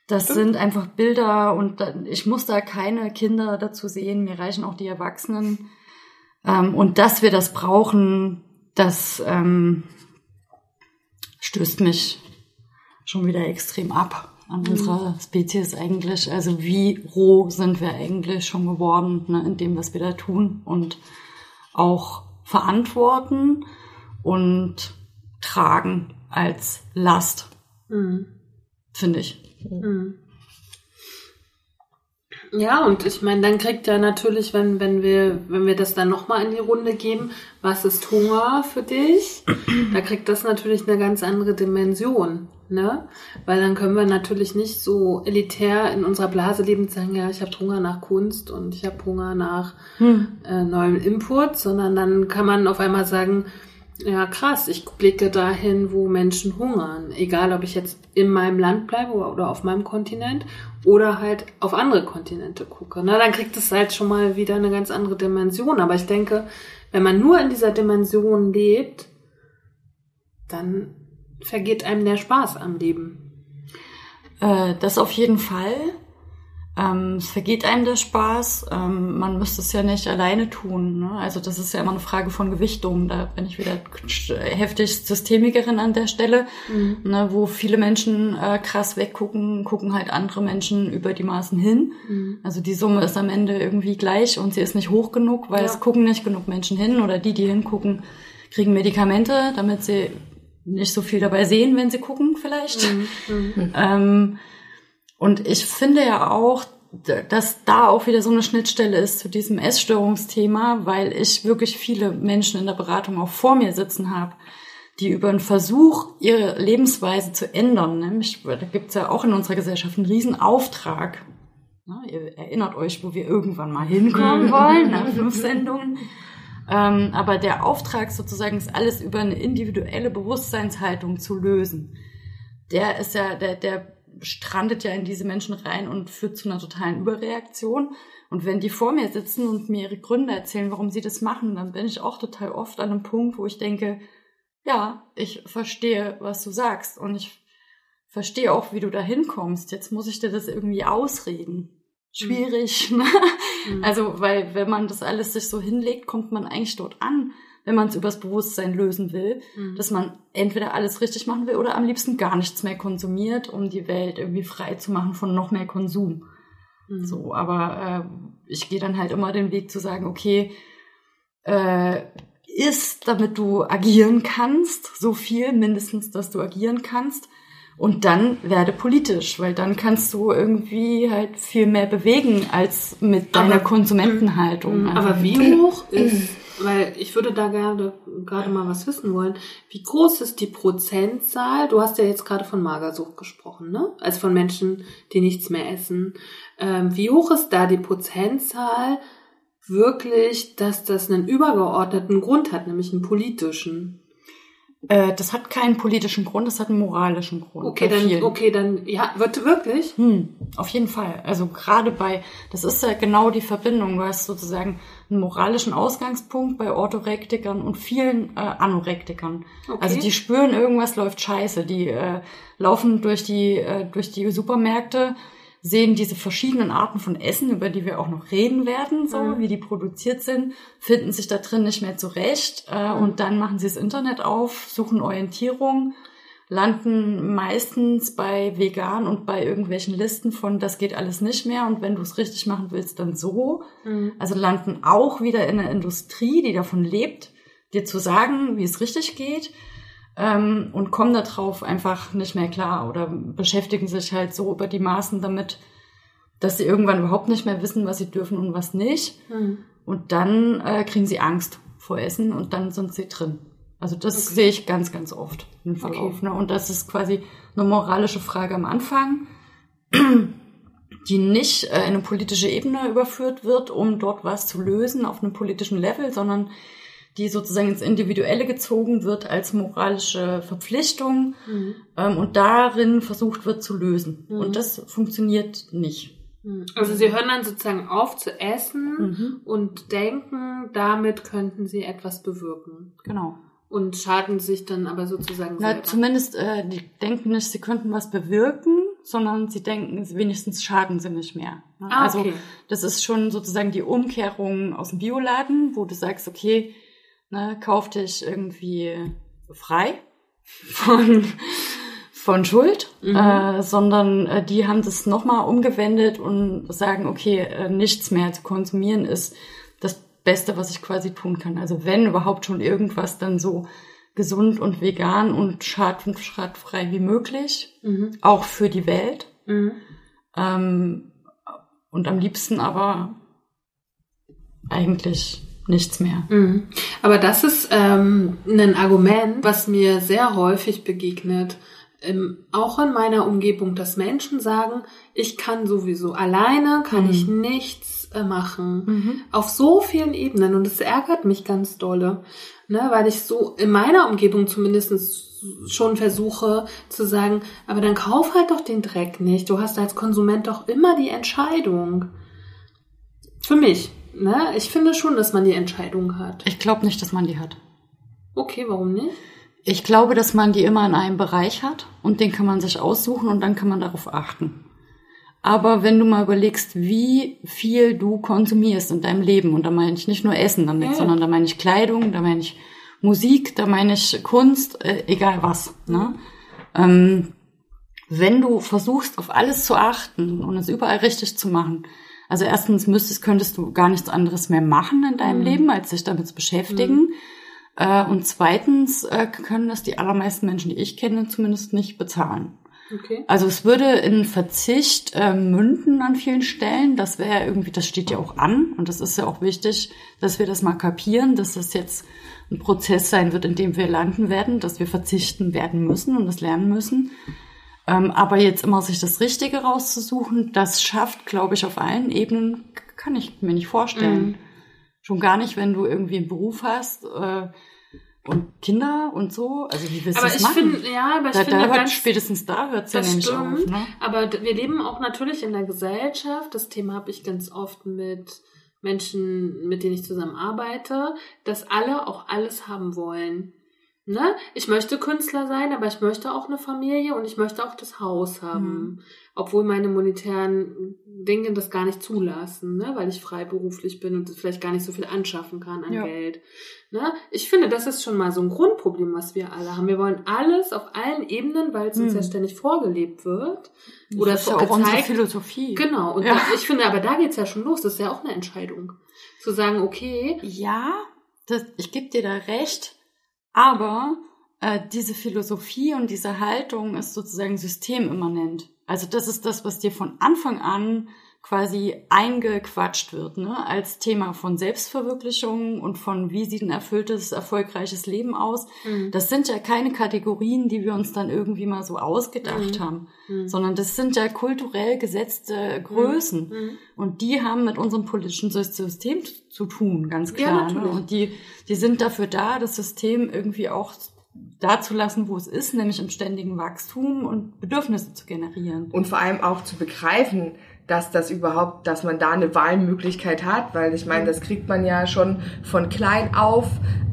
S3: das
S2: Stimmt.
S3: sind einfach Bilder und ich muss da keine Kinder dazu sehen, mir reichen auch die Erwachsenen. Ähm, und dass wir das brauchen, das ähm, stößt mich schon wieder extrem ab an unserer Spezies eigentlich. Also wie roh sind wir eigentlich schon geworden ne, in dem, was wir da tun und auch verantworten und tragen als Last,
S2: Mhm.
S3: finde ich.
S2: Mhm. Ja, und ich meine, dann kriegt ja natürlich, wenn, wenn wir, wenn wir das dann nochmal in die Runde geben, was ist Hunger für dich? Da kriegt das natürlich eine ganz andere Dimension, ne? Weil dann können wir natürlich nicht so elitär in unserer Blase leben und sagen, ja, ich habe Hunger nach Kunst und ich habe Hunger nach äh, neuem Input, sondern dann kann man auf einmal sagen, ja, krass, ich blicke dahin, wo Menschen hungern. Egal, ob ich jetzt in meinem Land bleibe oder auf meinem Kontinent oder halt auf andere Kontinente gucke. Na, dann kriegt es halt schon mal wieder eine ganz andere Dimension. Aber ich denke, wenn man nur in dieser Dimension lebt, dann vergeht einem der Spaß am Leben.
S3: Äh, das auf jeden Fall. Ähm, es vergeht einem der Spaß. Ähm, man müsste es ja nicht alleine tun. Ne? Also das ist ja immer eine Frage von Gewichtung. Da bin ich wieder heftig Systemikerin an der Stelle, ne, wo viele Menschen äh, krass weggucken, gucken halt andere Menschen über die Maßen hin. Also die Summe ist am Ende irgendwie gleich und sie ist nicht hoch genug, weil
S2: Ja.
S3: es gucken nicht genug Menschen hin oder die, die hingucken, kriegen Medikamente, damit sie nicht so viel dabei sehen, wenn sie gucken vielleicht. Ähm, und ich finde ja auch, dass da auch wieder so eine Schnittstelle ist zu diesem Essstörungsthema, weil ich wirklich viele Menschen in der Beratung auch vor mir sitzen habe, die über einen Versuch, ihre Lebensweise zu ändern, nämlich, da gibt's ja auch in unserer Gesellschaft einen Riesenauftrag. Ne, ihr erinnert euch, wo wir irgendwann mal hinkommen wollen, nach fünf Sendungen. Ähm, aber der Auftrag sozusagen ist alles über eine individuelle Bewusstseinshaltung zu lösen. Der ist ja, der, der strandet ja in diese Menschen rein und führt zu einer totalen Überreaktion. Und wenn die vor mir sitzen und mir ihre Gründe erzählen, warum sie das machen, dann bin ich auch total oft an einem Punkt, wo ich denke, ja, ich verstehe, was du sagst und ich verstehe auch, wie du da hinkommst. Jetzt muss ich dir das irgendwie ausreden. Schwierig. [laughs] Ne?
S2: Mhm.
S3: Also, weil wenn man das alles sich so hinlegt, kommt man eigentlich dort an, wenn man es übers Bewusstsein lösen will,
S2: Mhm.
S3: dass man entweder alles richtig machen will oder am liebsten gar nichts mehr konsumiert, um die Welt irgendwie frei zu machen von noch mehr Konsum.
S2: Mhm.
S3: So, aber äh, ich gehe dann halt immer den Weg zu sagen, okay, äh, ist, damit du agieren kannst, so viel mindestens, dass du agieren kannst. Und dann werde politisch, weil dann kannst du irgendwie halt viel mehr bewegen als mit deiner
S2: Aber-
S3: Konsumentenhaltung.
S2: Mhm, Aber wie hoch ist, weil ich würde da gerade, gerade mal was wissen wollen, wie groß ist die Prozentzahl? Du hast ja jetzt gerade von Magersucht gesprochen, ne? Also von Menschen, die nichts mehr essen. Ähm, wie hoch ist da die Prozentzahl wirklich, dass das einen übergeordneten Grund hat, nämlich einen politischen?
S3: Äh, das hat keinen politischen Grund, das hat einen moralischen Grund.
S2: Okay, dann,
S3: vielen.
S2: okay, dann, ja, wird wirklich?
S3: Hm, auf jeden Fall. Also gerade bei, das ist ja genau die Verbindung. Du hast sozusagen einen moralischen Ausgangspunkt bei Orthorektikern und vielen äh, Anorektikern.
S2: Okay.
S3: Also die spüren, irgendwas läuft scheiße. Die äh, laufen durch die, äh, durch die Supermärkte, sehen diese verschiedenen Arten von Essen, über die wir auch noch reden werden, so
S2: Mhm.
S3: wie die produziert sind, finden sich da drin nicht mehr zurecht äh,
S2: Mhm.
S3: und dann machen sie das Internet auf, suchen Orientierung, landen meistens bei vegan und bei irgendwelchen Listen von das geht alles nicht mehr und wenn du es richtig machen willst, dann so.
S2: Mhm.
S3: Also landen auch wieder in einer Industrie, die davon lebt, dir zu sagen, wie es richtig geht. Ähm, und kommen darauf einfach nicht mehr klar oder beschäftigen sich halt so über die Maßen damit, dass sie irgendwann überhaupt nicht mehr wissen, was sie dürfen und was nicht.
S2: Mhm.
S3: Und dann äh, kriegen sie Angst vor Essen und dann sind sie drin. Also das
S2: Okay.
S3: sehe ich ganz, ganz oft im Verlauf.
S2: Okay.
S3: Ne? Und das ist quasi eine moralische Frage am Anfang, [clears throat] die nicht äh, in eine politische Ebene überführt wird, um dort was zu lösen auf einem politischen Level, sondern die sozusagen ins Individuelle gezogen wird als moralische Verpflichtung
S2: Mhm.
S3: ähm, und darin versucht wird zu lösen.
S2: Mhm.
S3: Und das funktioniert nicht.
S2: Mhm. Also sie hören dann sozusagen auf zu essen
S3: Mhm.
S2: und denken, damit könnten sie etwas bewirken.
S3: Genau.
S2: Und schaden sich dann aber sozusagen
S3: Na,
S2: selber.
S3: zumindest, äh, die denken nicht, sie könnten was bewirken, sondern sie denken, wenigstens schaden sie nicht mehr. Ne?
S2: Ah,
S3: Also
S2: okay.
S3: das ist schon sozusagen die Umkehrung aus dem Bioladen, wo du sagst, okay, ne, kauf dich irgendwie frei von, von Schuld,
S2: Mhm.
S3: äh, sondern äh, die haben das nochmal umgewendet und sagen, okay, äh, nichts mehr zu konsumieren ist das Beste, was ich quasi tun kann. Also wenn überhaupt schon irgendwas, dann so gesund und vegan und schad- und schadfrei wie möglich,
S2: Mhm.
S3: auch für die Welt.
S2: Mhm.
S3: Ähm, und am liebsten aber eigentlich nichts mehr.
S2: Mhm. Aber das ist ähm, ein Argument, was mir sehr häufig begegnet, ähm, auch in meiner Umgebung, dass Menschen sagen, ich kann sowieso alleine, kann
S3: Mhm.
S2: ich nichts äh, machen. Auf so vielen Ebenen. Und es ärgert mich ganz dolle, ne, weil ich so in meiner Umgebung zumindest schon versuche zu sagen, aber dann kauf halt doch den Dreck nicht. Du hast als Konsument doch immer die Entscheidung. Für mich. Ne? Ich finde schon, dass man die Entscheidung hat.
S3: Ich glaube nicht, dass man die hat.
S2: Okay, warum nicht?
S3: Ich glaube, dass man die immer in einem Bereich hat und den kann man sich aussuchen und dann kann man darauf achten. Aber wenn du mal überlegst, wie viel du konsumierst in deinem Leben, und da meine ich nicht nur Essen damit,
S2: Ja.
S3: sondern da meine ich Kleidung, da meine ich Musik, da meine ich Kunst, äh, egal was. Ne? Ähm, wenn du versuchst, auf alles zu achten und es überall richtig zu machen, also erstens müsstest, könntest du gar nichts anderes mehr machen in deinem
S2: Mhm.
S3: Leben, als sich damit zu beschäftigen. Äh, und zweitens äh, können das die allermeisten Menschen, die ich kenne, zumindest nicht bezahlen.
S2: Okay.
S3: Also es würde in Verzicht äh, münden an vielen Stellen. Das wäre irgendwie, das steht ja auch an und das ist ja auch wichtig, dass wir das mal kapieren, dass das jetzt ein Prozess sein wird, in dem wir landen werden, dass wir verzichten werden müssen und das lernen müssen. Ähm, aber jetzt immer sich das Richtige rauszusuchen, das schafft, glaube ich, auf allen Ebenen, kann ich mir nicht vorstellen.
S2: Mhm.
S3: Schon gar nicht, wenn du irgendwie einen Beruf hast äh, und Kinder und so. Also wie willst du
S2: Aber
S3: das machen?
S2: finde, ja, aber ich
S3: da,
S2: finde
S3: da hört
S2: ganz,
S3: spätestens da hört es ja nämlich
S2: stimmt.
S3: auf. Ne?
S2: Aber wir leben auch natürlich in der Gesellschaft. Das Thema habe ich ganz oft mit Menschen, mit denen ich zusammen arbeite, dass alle auch alles haben wollen. Ne? Ich möchte Künstler sein, aber ich möchte auch eine Familie und ich möchte auch das Haus haben.
S3: Mhm.
S2: Obwohl meine monetären Dinge das gar nicht zulassen, ne? weil ich freiberuflich bin und vielleicht gar nicht so viel anschaffen kann an
S3: Ja.
S2: Geld. Ne? Ich finde, das ist schon mal so ein Grundproblem, was wir alle haben. Wir wollen alles auf allen Ebenen, weil es uns
S3: Mhm.
S2: ja ständig vorgelebt wird. Oder
S3: das ist ja auch unsere
S2: gezeigt.
S3: Philosophie.
S2: Genau, und
S3: Ja.
S2: ich finde, aber da geht's ja schon los. Das ist ja auch eine Entscheidung. Zu sagen, okay,
S3: Ja, das, ich gebe dir da recht, aber äh, diese Philosophie und diese Haltung ist sozusagen systemimmanent. Also das ist das, was dir von Anfang an quasi eingequatscht wird, ne? als Thema von Selbstverwirklichung und von wie sieht ein erfülltes, erfolgreiches Leben aus.
S2: Mhm.
S3: Das sind ja keine Kategorien, die wir uns dann irgendwie mal so ausgedacht
S2: Mhm.
S3: haben,
S2: Mhm.
S3: sondern das sind ja kulturell gesetzte Größen.
S2: Mhm.
S3: Und die haben mit unserem politischen System zu tun, ganz
S2: Ja,
S3: klar. ne?
S2: natürlich.
S3: Und die, die sind dafür da, das System irgendwie auch da zu lassen, wo es ist, nämlich im ständigen Wachstum und Bedürfnisse zu generieren.
S1: Und vor allem auch zu begreifen, dass das überhaupt, dass man da eine Wahlmöglichkeit hat, weil ich meine, das kriegt man ja schon von klein auf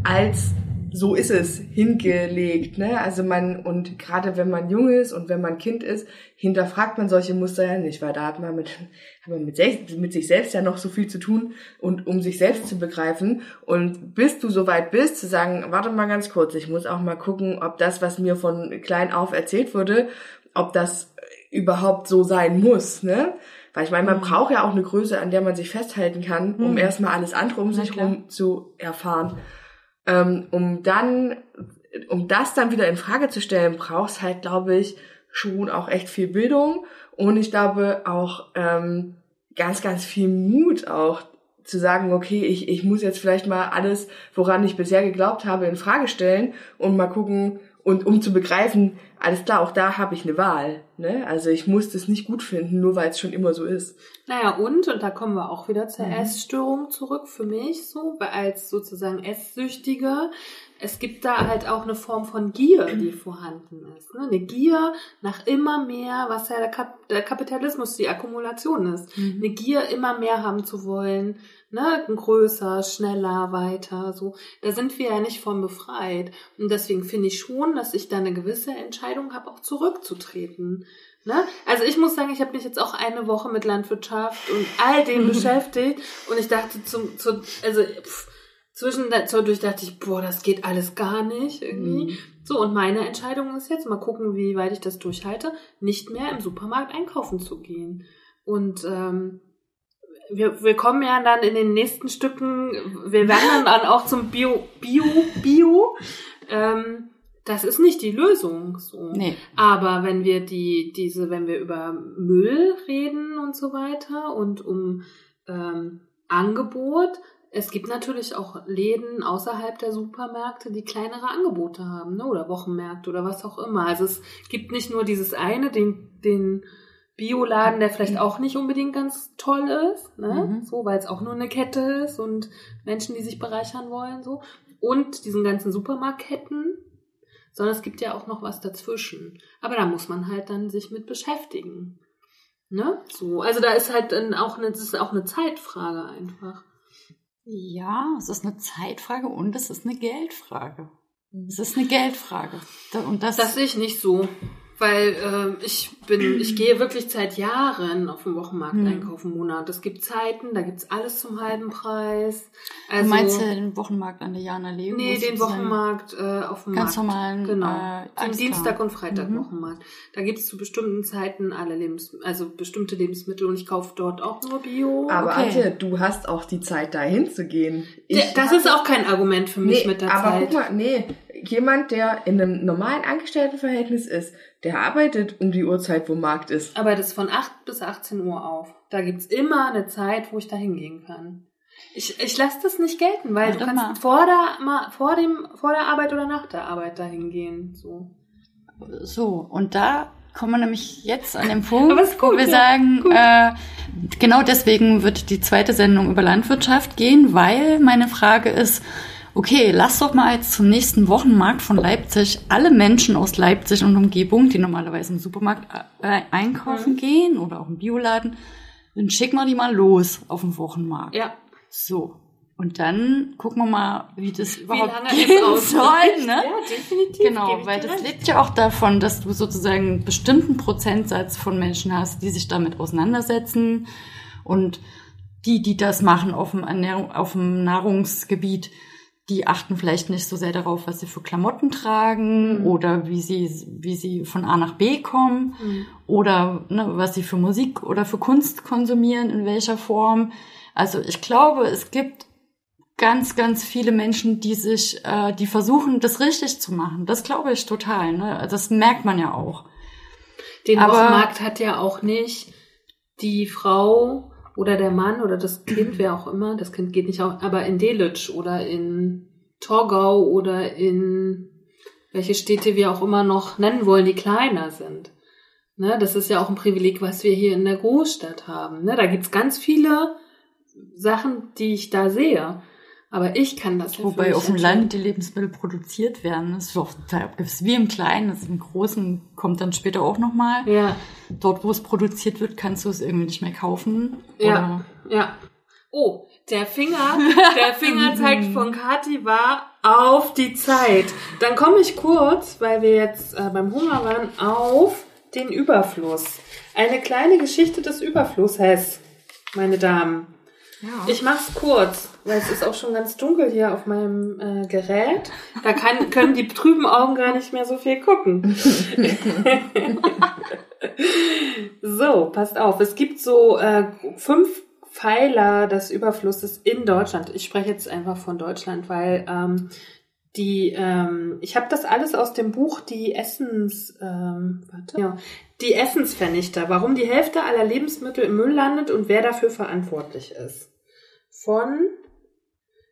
S1: als so ist es hingelegt, ne? Also man und gerade wenn man jung ist und wenn man Kind ist, hinterfragt man solche Muster ja nicht, weil da hat man mit hat man mit, sech- mit sich selbst ja noch so viel zu tun und um sich selbst zu begreifen und bis du so weit bist zu sagen, warte mal ganz kurz, ich muss auch mal gucken, ob das, was mir von klein auf erzählt wurde, ob das überhaupt so sein muss, ne? Weil ich meine, man
S3: Mhm.
S1: braucht ja auch eine Größe, an der man sich festhalten kann, um
S3: Mhm.
S1: erstmal alles andere um sich herum zu erfahren. Ähm, um dann um das dann wieder in Frage zu stellen, brauchst halt, glaube ich, schon auch echt viel Bildung und ich glaube auch ähm, ganz, ganz viel Mut auch zu sagen, okay, ich, ich muss jetzt vielleicht mal alles, woran ich bisher geglaubt habe, in Frage stellen und mal gucken und um zu begreifen, alles klar, auch da habe ich eine Wahl. Ne? Also ich muss das nicht gut finden, nur weil es schon immer so ist.
S2: Naja, und, und da kommen wir auch wieder zur mhm. Essstörung zurück für mich, so, als sozusagen Esssüchtige. Es gibt da halt auch eine Form von Gier, die vorhanden ist. Ne? Eine Gier nach immer mehr, was ja der, Kap der Kapitalismus, die Akkumulation ist. Mhm. Eine Gier, immer mehr haben zu wollen, ne, größer, schneller, weiter, so. Da sind wir ja nicht von befreit. Und deswegen finde ich schon, dass ich da eine gewisse Entscheidung habe, auch zurückzutreten. Ne? Also ich muss sagen, ich habe mich jetzt auch eine Woche mit Landwirtschaft und all dem [laughs] beschäftigt und ich dachte zum, zu, also pff, zwischendurch dachte ich, boah, das geht alles gar nicht irgendwie. Mhm. So, und meine Entscheidung ist jetzt, mal gucken, wie weit ich das durchhalte, nicht mehr im Supermarkt einkaufen zu gehen. Und ähm, wir, wir kommen ja dann in den nächsten Stücken, wir werden dann auch zum Bio, Bio, Bio. Ähm, das ist nicht die Lösung. So.
S3: Nee.
S2: Aber wenn wir die, diese, wenn wir über Müll reden und so weiter und um ähm, Angebot, es gibt natürlich auch Läden außerhalb der Supermärkte, die kleinere Angebote haben, ne? Oder Wochenmärkte oder was auch immer. Also es gibt nicht nur dieses eine, den, den Bioladen, der vielleicht auch nicht unbedingt ganz toll ist, ne? Mhm. So, weil es auch nur eine Kette ist und Menschen, die sich bereichern wollen, so. Und diesen ganzen Supermarktketten, sondern es gibt ja auch noch was dazwischen. Aber da muss man halt dann sich mit beschäftigen. Ne? So, also da ist halt dann auch eine, das ist auch eine Zeitfrage einfach.
S3: Ja, es ist eine Zeitfrage und es ist eine Geldfrage. Es ist eine Geldfrage.
S2: Und das, das sehe ich nicht so. Weil äh, ich bin, ich gehe [clears throat] wirklich seit Jahren auf dem Wochenmarkt hm. einkaufen im Monat. Es gibt Zeiten, da gibt's alles zum halben Preis.
S3: Also, du meinst du den Wochenmarkt an der Jana Leo?
S2: Nee, den Wochenmarkt äh, auf dem
S3: Ganz
S2: Markt.
S3: normalen.
S2: Genau. Äh, den Dienstag und Freitag mhm. Wochenmarkt. Da gibt's zu bestimmten Zeiten alle Lebens, also bestimmte Lebensmittel und ich kaufe dort auch nur Bio.
S1: Aber okay. Antje, du hast auch die Zeit, da hinzugehen.
S2: das ist auch kein Argument für mich
S1: nee,
S2: mit der
S1: aber
S2: Zeit.
S1: Aber guck mal, nee, jemand, der in einem normalen Angestelltenverhältnis ist, der arbeitet um die Uhrzeit, wo Markt ist.
S2: Aber das ist von 8 bis 18 Uhr auf. Da gibt's immer eine Zeit, wo ich da hingehen kann. Ich, ich lasse das nicht gelten, weil ja, du kannst vor der, mal, vor, dem, vor der Arbeit oder nach der Arbeit da hingehen. So.
S3: so, und da kommen wir nämlich jetzt an den [laughs] Punkt, gut, wo wir ja, sagen, äh, genau deswegen wird die zweite Sendung über Landwirtschaft gehen, weil meine Frage ist, okay, lass doch mal jetzt zum nächsten Wochenmarkt von Leipzig alle Menschen aus Leipzig und Umgebung, die normalerweise im Supermarkt äh, einkaufen mhm. gehen oder auch im Bioladen, dann schicken wir die mal los auf den Wochenmarkt.
S2: Ja.
S3: So. Und dann gucken wir mal, wie das überhaupt wie gehen soll. Ne?
S2: Ja, definitiv.
S3: Genau, weil das lebt ja auch davon, dass du sozusagen einen bestimmten Prozentsatz von Menschen hast, die sich damit auseinandersetzen. Und die, die das machen auf dem, Ernährung, auf dem Nahrungsgebiet, die achten vielleicht nicht so sehr darauf, was sie für Klamotten tragen mhm. oder wie sie, wie sie von A nach B kommen mhm. oder ne, was sie für Musik oder für Kunst konsumieren, in welcher Form. Also ich glaube, es gibt ganz, ganz viele Menschen, die sich, äh, die versuchen, das richtig zu machen. Das glaube ich total. Ne? Das merkt man ja auch.
S2: Den Aber, Wochenmarkt hat ja auch nicht die Frau oder der Mann oder das Kind, wer auch immer, das Kind geht nicht auch, aber in Delitzsch oder in Torgau oder in welche Städte wir auch immer noch nennen wollen, die kleiner sind. Ne, das ist ja auch ein Privileg, was wir hier in der Großstadt haben. Ne, da gibt's ganz viele Sachen, die ich da sehe. Aber ich kann das
S3: ja Wobei auf dem Land die Lebensmittel produziert werden. Das ist auch total wie im Kleinen, das im Großen kommt dann später auch nochmal.
S2: Ja.
S3: Dort, wo es produziert wird, kannst du es irgendwie nicht mehr kaufen.
S2: Ja. Ja. Oh, der Finger, der Finger zeigt [laughs] von Kati war auf die Zeit. Dann komme ich kurz, weil wir jetzt äh, beim Hunger waren, auf den Überfluss. Eine kleine Geschichte des Überflusses, meine Damen. Ja. Ich mach's kurz, weil es ist auch schon ganz dunkel hier auf meinem äh, Gerät. Da kann, können die trüben Augen gar nicht mehr so viel gucken. [laughs] so, passt auf. Es gibt so äh, fünf Pfeiler des Überflusses in Deutschland. Ich spreche jetzt einfach von Deutschland, weil ähm, die, ähm, ich habe das alles aus dem Buch Die Essens, ähm, warte, ja, die Essensvernichter, warum die Hälfte aller Lebensmittel im Müll landet und wer dafür verantwortlich ist. Von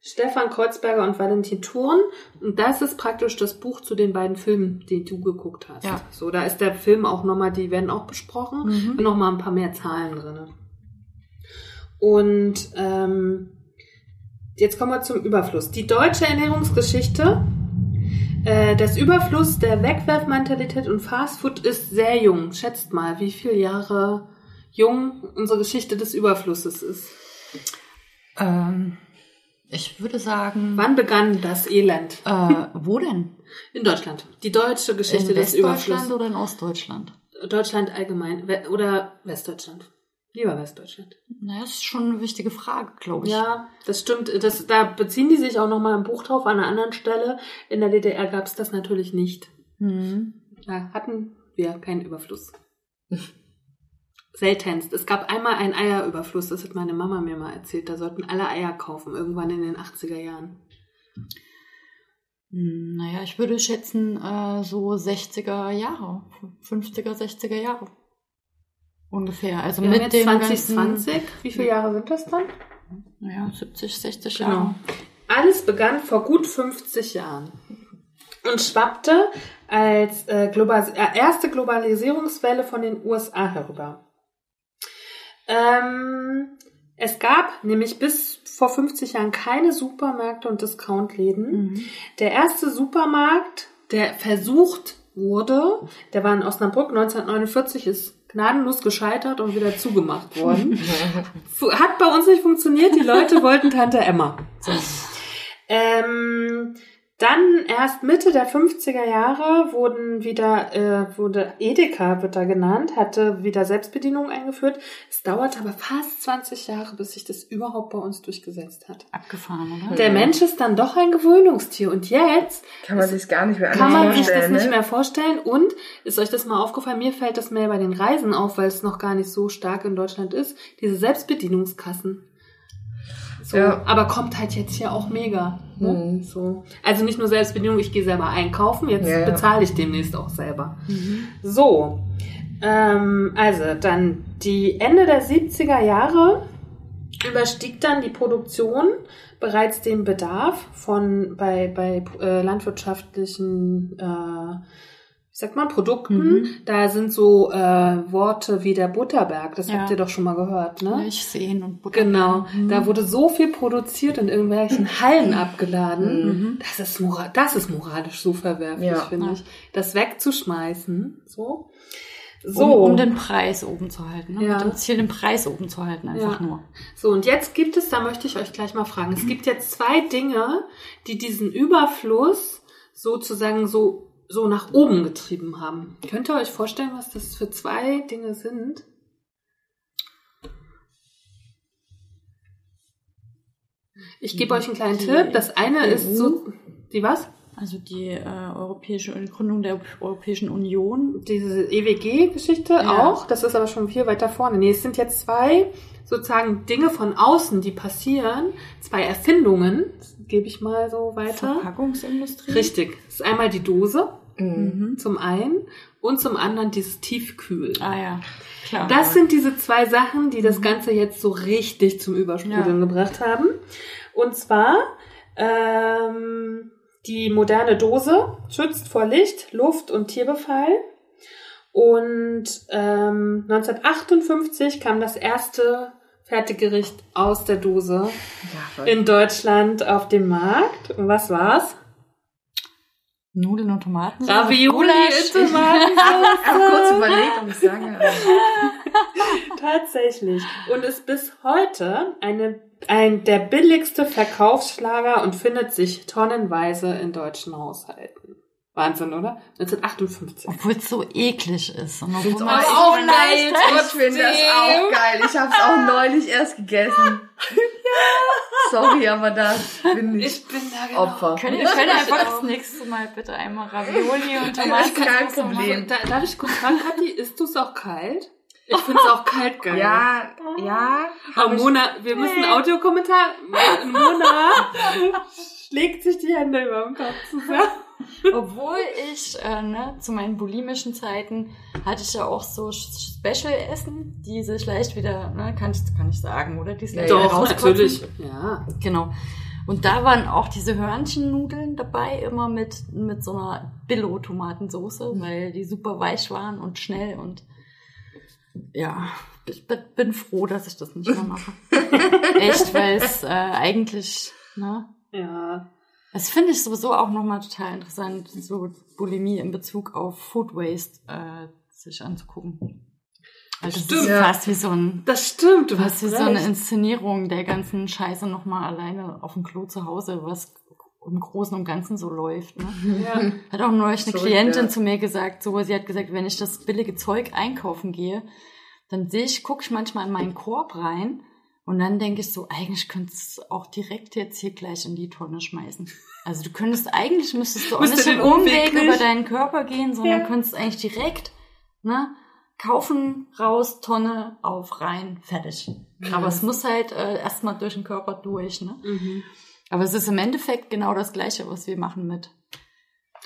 S2: Stefan Kreuzberger und Valentin Thurn. Und das ist praktisch das Buch zu den beiden Filmen, die du geguckt hast.
S3: Ja.
S2: So, da ist der Film auch nochmal, die werden auch besprochen
S3: Mhm.
S2: und nochmal ein paar mehr Zahlen drinne. Und ähm, jetzt kommen wir zum Überfluss. Die deutsche Ernährungsgeschichte, äh, das Überfluss der Wegwerfmentalität und Fastfood ist sehr jung. Schätzt mal, wie viele Jahre jung unsere Geschichte des Überflusses ist.
S3: Ähm, ich würde sagen,
S2: Wann begann das Elend?
S3: äh, wo denn?
S2: In Deutschland. Die deutsche Geschichte
S3: in
S2: des
S3: Westdeutschland
S2: Überflusses.
S3: oder in Ostdeutschland?
S2: Deutschland allgemein. Oder Westdeutschland. Lieber Westdeutschland.
S3: Naja, das ist schon eine wichtige Frage, glaube ich.
S2: Ja, das stimmt. Das, da beziehen die sich auch nochmal im Buch drauf. An einer anderen Stelle in der DDR gab es das natürlich nicht.
S3: Mhm.
S2: Da hatten wir keinen Überfluss. Seltenst. Es gab einmal einen Eierüberfluss, das hat meine Mama mir mal erzählt. Da sollten alle Eier kaufen, irgendwann in den 80er Jahren.
S3: Hm, Naja, ich würde schätzen, äh, so 60er Jahre, 50er, 60er Jahre. Ungefähr. Also
S2: haben
S3: mit dem
S2: 2020.
S3: ganzen,
S2: Wie viele Jahre sind das dann?
S3: naja, 70, 60
S2: Genau.
S3: Jahre.
S2: Alles begann vor gut 50 Jahren und schwappte als äh, global äh, erste Globalisierungswelle von den USA herüber. Ähm, es gab nämlich bis vor 50 Jahren keine Supermärkte und Discountläden.
S3: Mhm.
S2: Der erste Supermarkt, der versucht wurde, der war in Osnabrück 1949, ist gnadenlos gescheitert und wieder zugemacht worden. Hat bei uns nicht funktioniert, die Leute wollten Tante Emma. So. Ähm, dann erst Mitte der 50er Jahre wurden wieder, äh, wurde Edeka, wird da genannt, hatte wieder Selbstbedienung eingeführt. Es dauerte aber fast 20 Jahre, bis sich das überhaupt bei uns durchgesetzt hat.
S3: Abgefahren, oder?
S2: Der Mensch ist dann doch ein Gewöhnungstier und jetzt
S1: Kann man sich gar nicht mehr
S2: kann man sich das
S1: vorstellen,
S2: nicht
S1: ne?
S2: mehr vorstellen. Und ist euch das mal aufgefallen? Mir fällt das mehr bei den Reisen auf, weil es noch gar nicht so stark in Deutschland ist. Diese Selbstbedienungskassen. So,
S1: Ja.
S2: Aber kommt halt jetzt hier auch mega. Ne?
S1: Mhm.
S2: So. Also nicht nur Selbstbedienung, ich gehe selber einkaufen, jetzt
S1: Ja, ja.
S2: bezahle ich demnächst auch selber. So, ähm, also dann die Ende der 70er Jahre überstieg dann die Produktion bereits den Bedarf von bei, bei äh, landwirtschaftlichen äh, wie sagt man, Produkten.
S3: Mhm.
S2: Da sind so äh, Worte wie der Butterberg, das
S3: Ja.
S2: habt ihr doch schon mal gehört, ne?
S3: Milch, Seen und Butter.
S2: Genau,
S3: Mhm.
S2: da wurde so viel produziert und in irgendwelchen Hallen abgeladen.
S3: Mhm.
S2: Das ist mora das ist moralisch so verwerflich,
S1: Ja.
S2: finde
S3: Ja.
S2: ich. Das wegzuschmeißen, so. So,
S3: Um, um den Preis oben zu halten. Ne?
S2: Ja.
S3: Mit dem Ziel, den Preis oben zu halten, einfach
S2: Ja.
S3: nur.
S2: so und jetzt gibt es, da möchte ich euch gleich mal fragen. Es gibt jetzt zwei Dinge, die diesen Überfluss sozusagen so so nach oben getrieben haben. Könnt ihr euch vorstellen, was das für zwei Dinge sind? Ich gebe euch einen kleinen
S3: Die
S2: Tipp. Das eine
S3: EU?
S2: ist so die was?
S3: Also die äh, europäische Gründung der Europäischen Union.
S2: diese EWG-Geschichte
S3: Ja.
S2: auch. Das ist aber schon viel weiter vorne. Nee, es sind jetzt zwei sozusagen Dinge von außen, die passieren. Zwei Erfindungen, gebe ich mal so weiter.
S3: Verpackungsindustrie.
S2: Richtig. Das ist einmal die Dose,
S1: Mhm.
S3: Mhm.
S2: zum einen, und zum anderen dieses Tiefkühl.
S3: Ah ja, klar.
S2: Das sind diese zwei Sachen, die das Ganze jetzt so richtig zum Übersprudeln
S3: Ja.
S2: gebracht haben. Und zwar ähm, die moderne Dose schützt vor Licht, Luft und Tierbefall. Und ähm, 1958 kam das erste Fertiggericht aus der Dose
S1: Ja,
S2: in Deutschland auf den Markt. Und was war's?
S3: Nudeln und Tomaten.
S2: Ravioli in [laughs]
S1: Ich habe kurz überlegt, ob ich sage. aber- [laughs]
S2: Tatsächlich. Und ist bis heute eine, ein, der billigste Verkaufsschlager und findet sich tonnenweise in deutschen Haushalten. Wahnsinn, oder? 1958.
S3: Obwohl es so eklig ist. Und obwohl man
S1: auch
S3: so
S1: geil. Ich finde das auch geil. Ich habe es auch neulich erst gegessen. [laughs] Sorry, aber da bin ich,
S2: Ich bin da genau.
S1: Opfer.
S3: Könnt ihr könnt ihr einfach das nächste Mal bitte einmal Ravioli und
S1: Das
S3: Tomaten
S1: ist kein Problem.
S2: Da, darf ich kurz fragen, Kathi, isst du es auch kalt? Ich finde es auch kalt geil.
S1: Ja, ja.
S2: Aber
S1: hab ich-
S2: Mona, wir müssen Audiokommentar. Mona [laughs] schlägt sich die Hände über den Kopf zusammen. [laughs]
S3: Obwohl ich äh, ne, zu meinen bulimischen Zeiten hatte ich ja auch so Special-Essen, die sich leicht wieder, ne, kann ich, kann ich sagen, oder? Die wieder
S2: Doch, natürlich. Ja.
S3: Genau. Und da waren auch diese Hörnchennudeln dabei, immer mit, mit so einer Billo-Tomatensoße, weil die super weich waren und schnell und ja, ich bin- bin froh, dass ich das nicht mehr mache. [laughs] Echt, weil es äh, eigentlich, ne,
S2: Ja.
S3: Das finde ich sowieso auch nochmal total interessant, so Bulimie in Bezug auf Food Waste äh, sich anzugucken. Also das
S2: Stimmt.
S3: ist
S1: Ja.
S3: fast wie so ein
S2: Das stimmt, du
S3: was
S2: hast
S3: wie so eine
S2: recht.
S3: Inszenierung der ganzen Scheiße nochmal alleine auf dem Klo zu Hause, was im Großen und Ganzen so läuft. Ne?
S2: Ja.
S3: Hat auch neulich eine
S1: So,
S3: Klientin
S1: ja.
S3: zu mir gesagt, so, sie hat gesagt, wenn ich das billige Zeug einkaufen gehe, dann sehe ich, gucke ich manchmal in meinen Korb rein und dann denke ich so, eigentlich könntest du es auch direkt jetzt hier gleich in die Tonne schmeißen. Also du könntest, eigentlich müsstest du auch nicht
S2: den
S3: Umweg
S2: nicht.
S3: über deinen Körper gehen, sondern
S2: Ja.
S3: könntest eigentlich direkt, ne, kaufen, raus, Tonne, auf, rein, fertig. Aber es muss halt äh, erstmal durch den Körper durch, ne?
S2: Mhm.
S3: Aber es ist im Endeffekt genau das Gleiche, was wir machen mit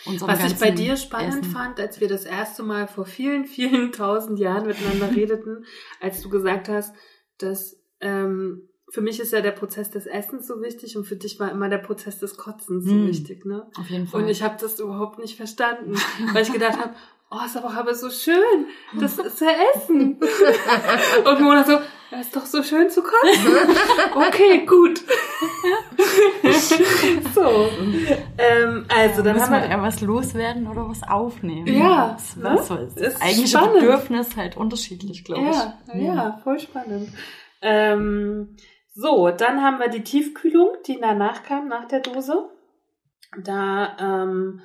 S2: Was ich bei dir spannend
S3: Essen.
S2: fand, als wir das erste Mal vor vielen, vielen tausend Jahren miteinander redeten, als du gesagt hast, dass ähm, für mich ist ja der Prozess des Essens so wichtig und für dich war immer der Prozess des Kotzens so
S3: Hm.
S2: wichtig, ne?
S3: Auf jeden Fall.
S2: Und ich habe das überhaupt nicht verstanden, weil ich gedacht habe, oh, ist aber, aber so schön, das ist ja Essen. [laughs] Und Mona so, das ist doch so schön zu kotzen. Okay, gut. [laughs] so, ähm, also dann
S3: muss
S2: haben
S3: man
S2: wir
S3: eher was loswerden oder was aufnehmen.
S2: Ja,
S3: das,
S2: ne?
S3: das, das,
S2: Ist
S3: eigentliche
S2: spannend.
S3: Bedürfnis halt unterschiedlich, glaube
S2: Ja,
S3: ich.
S2: ja, voll spannend. Ähm, so, dann haben wir die Tiefkühlung, die danach kam, nach der Dose. Da ähm,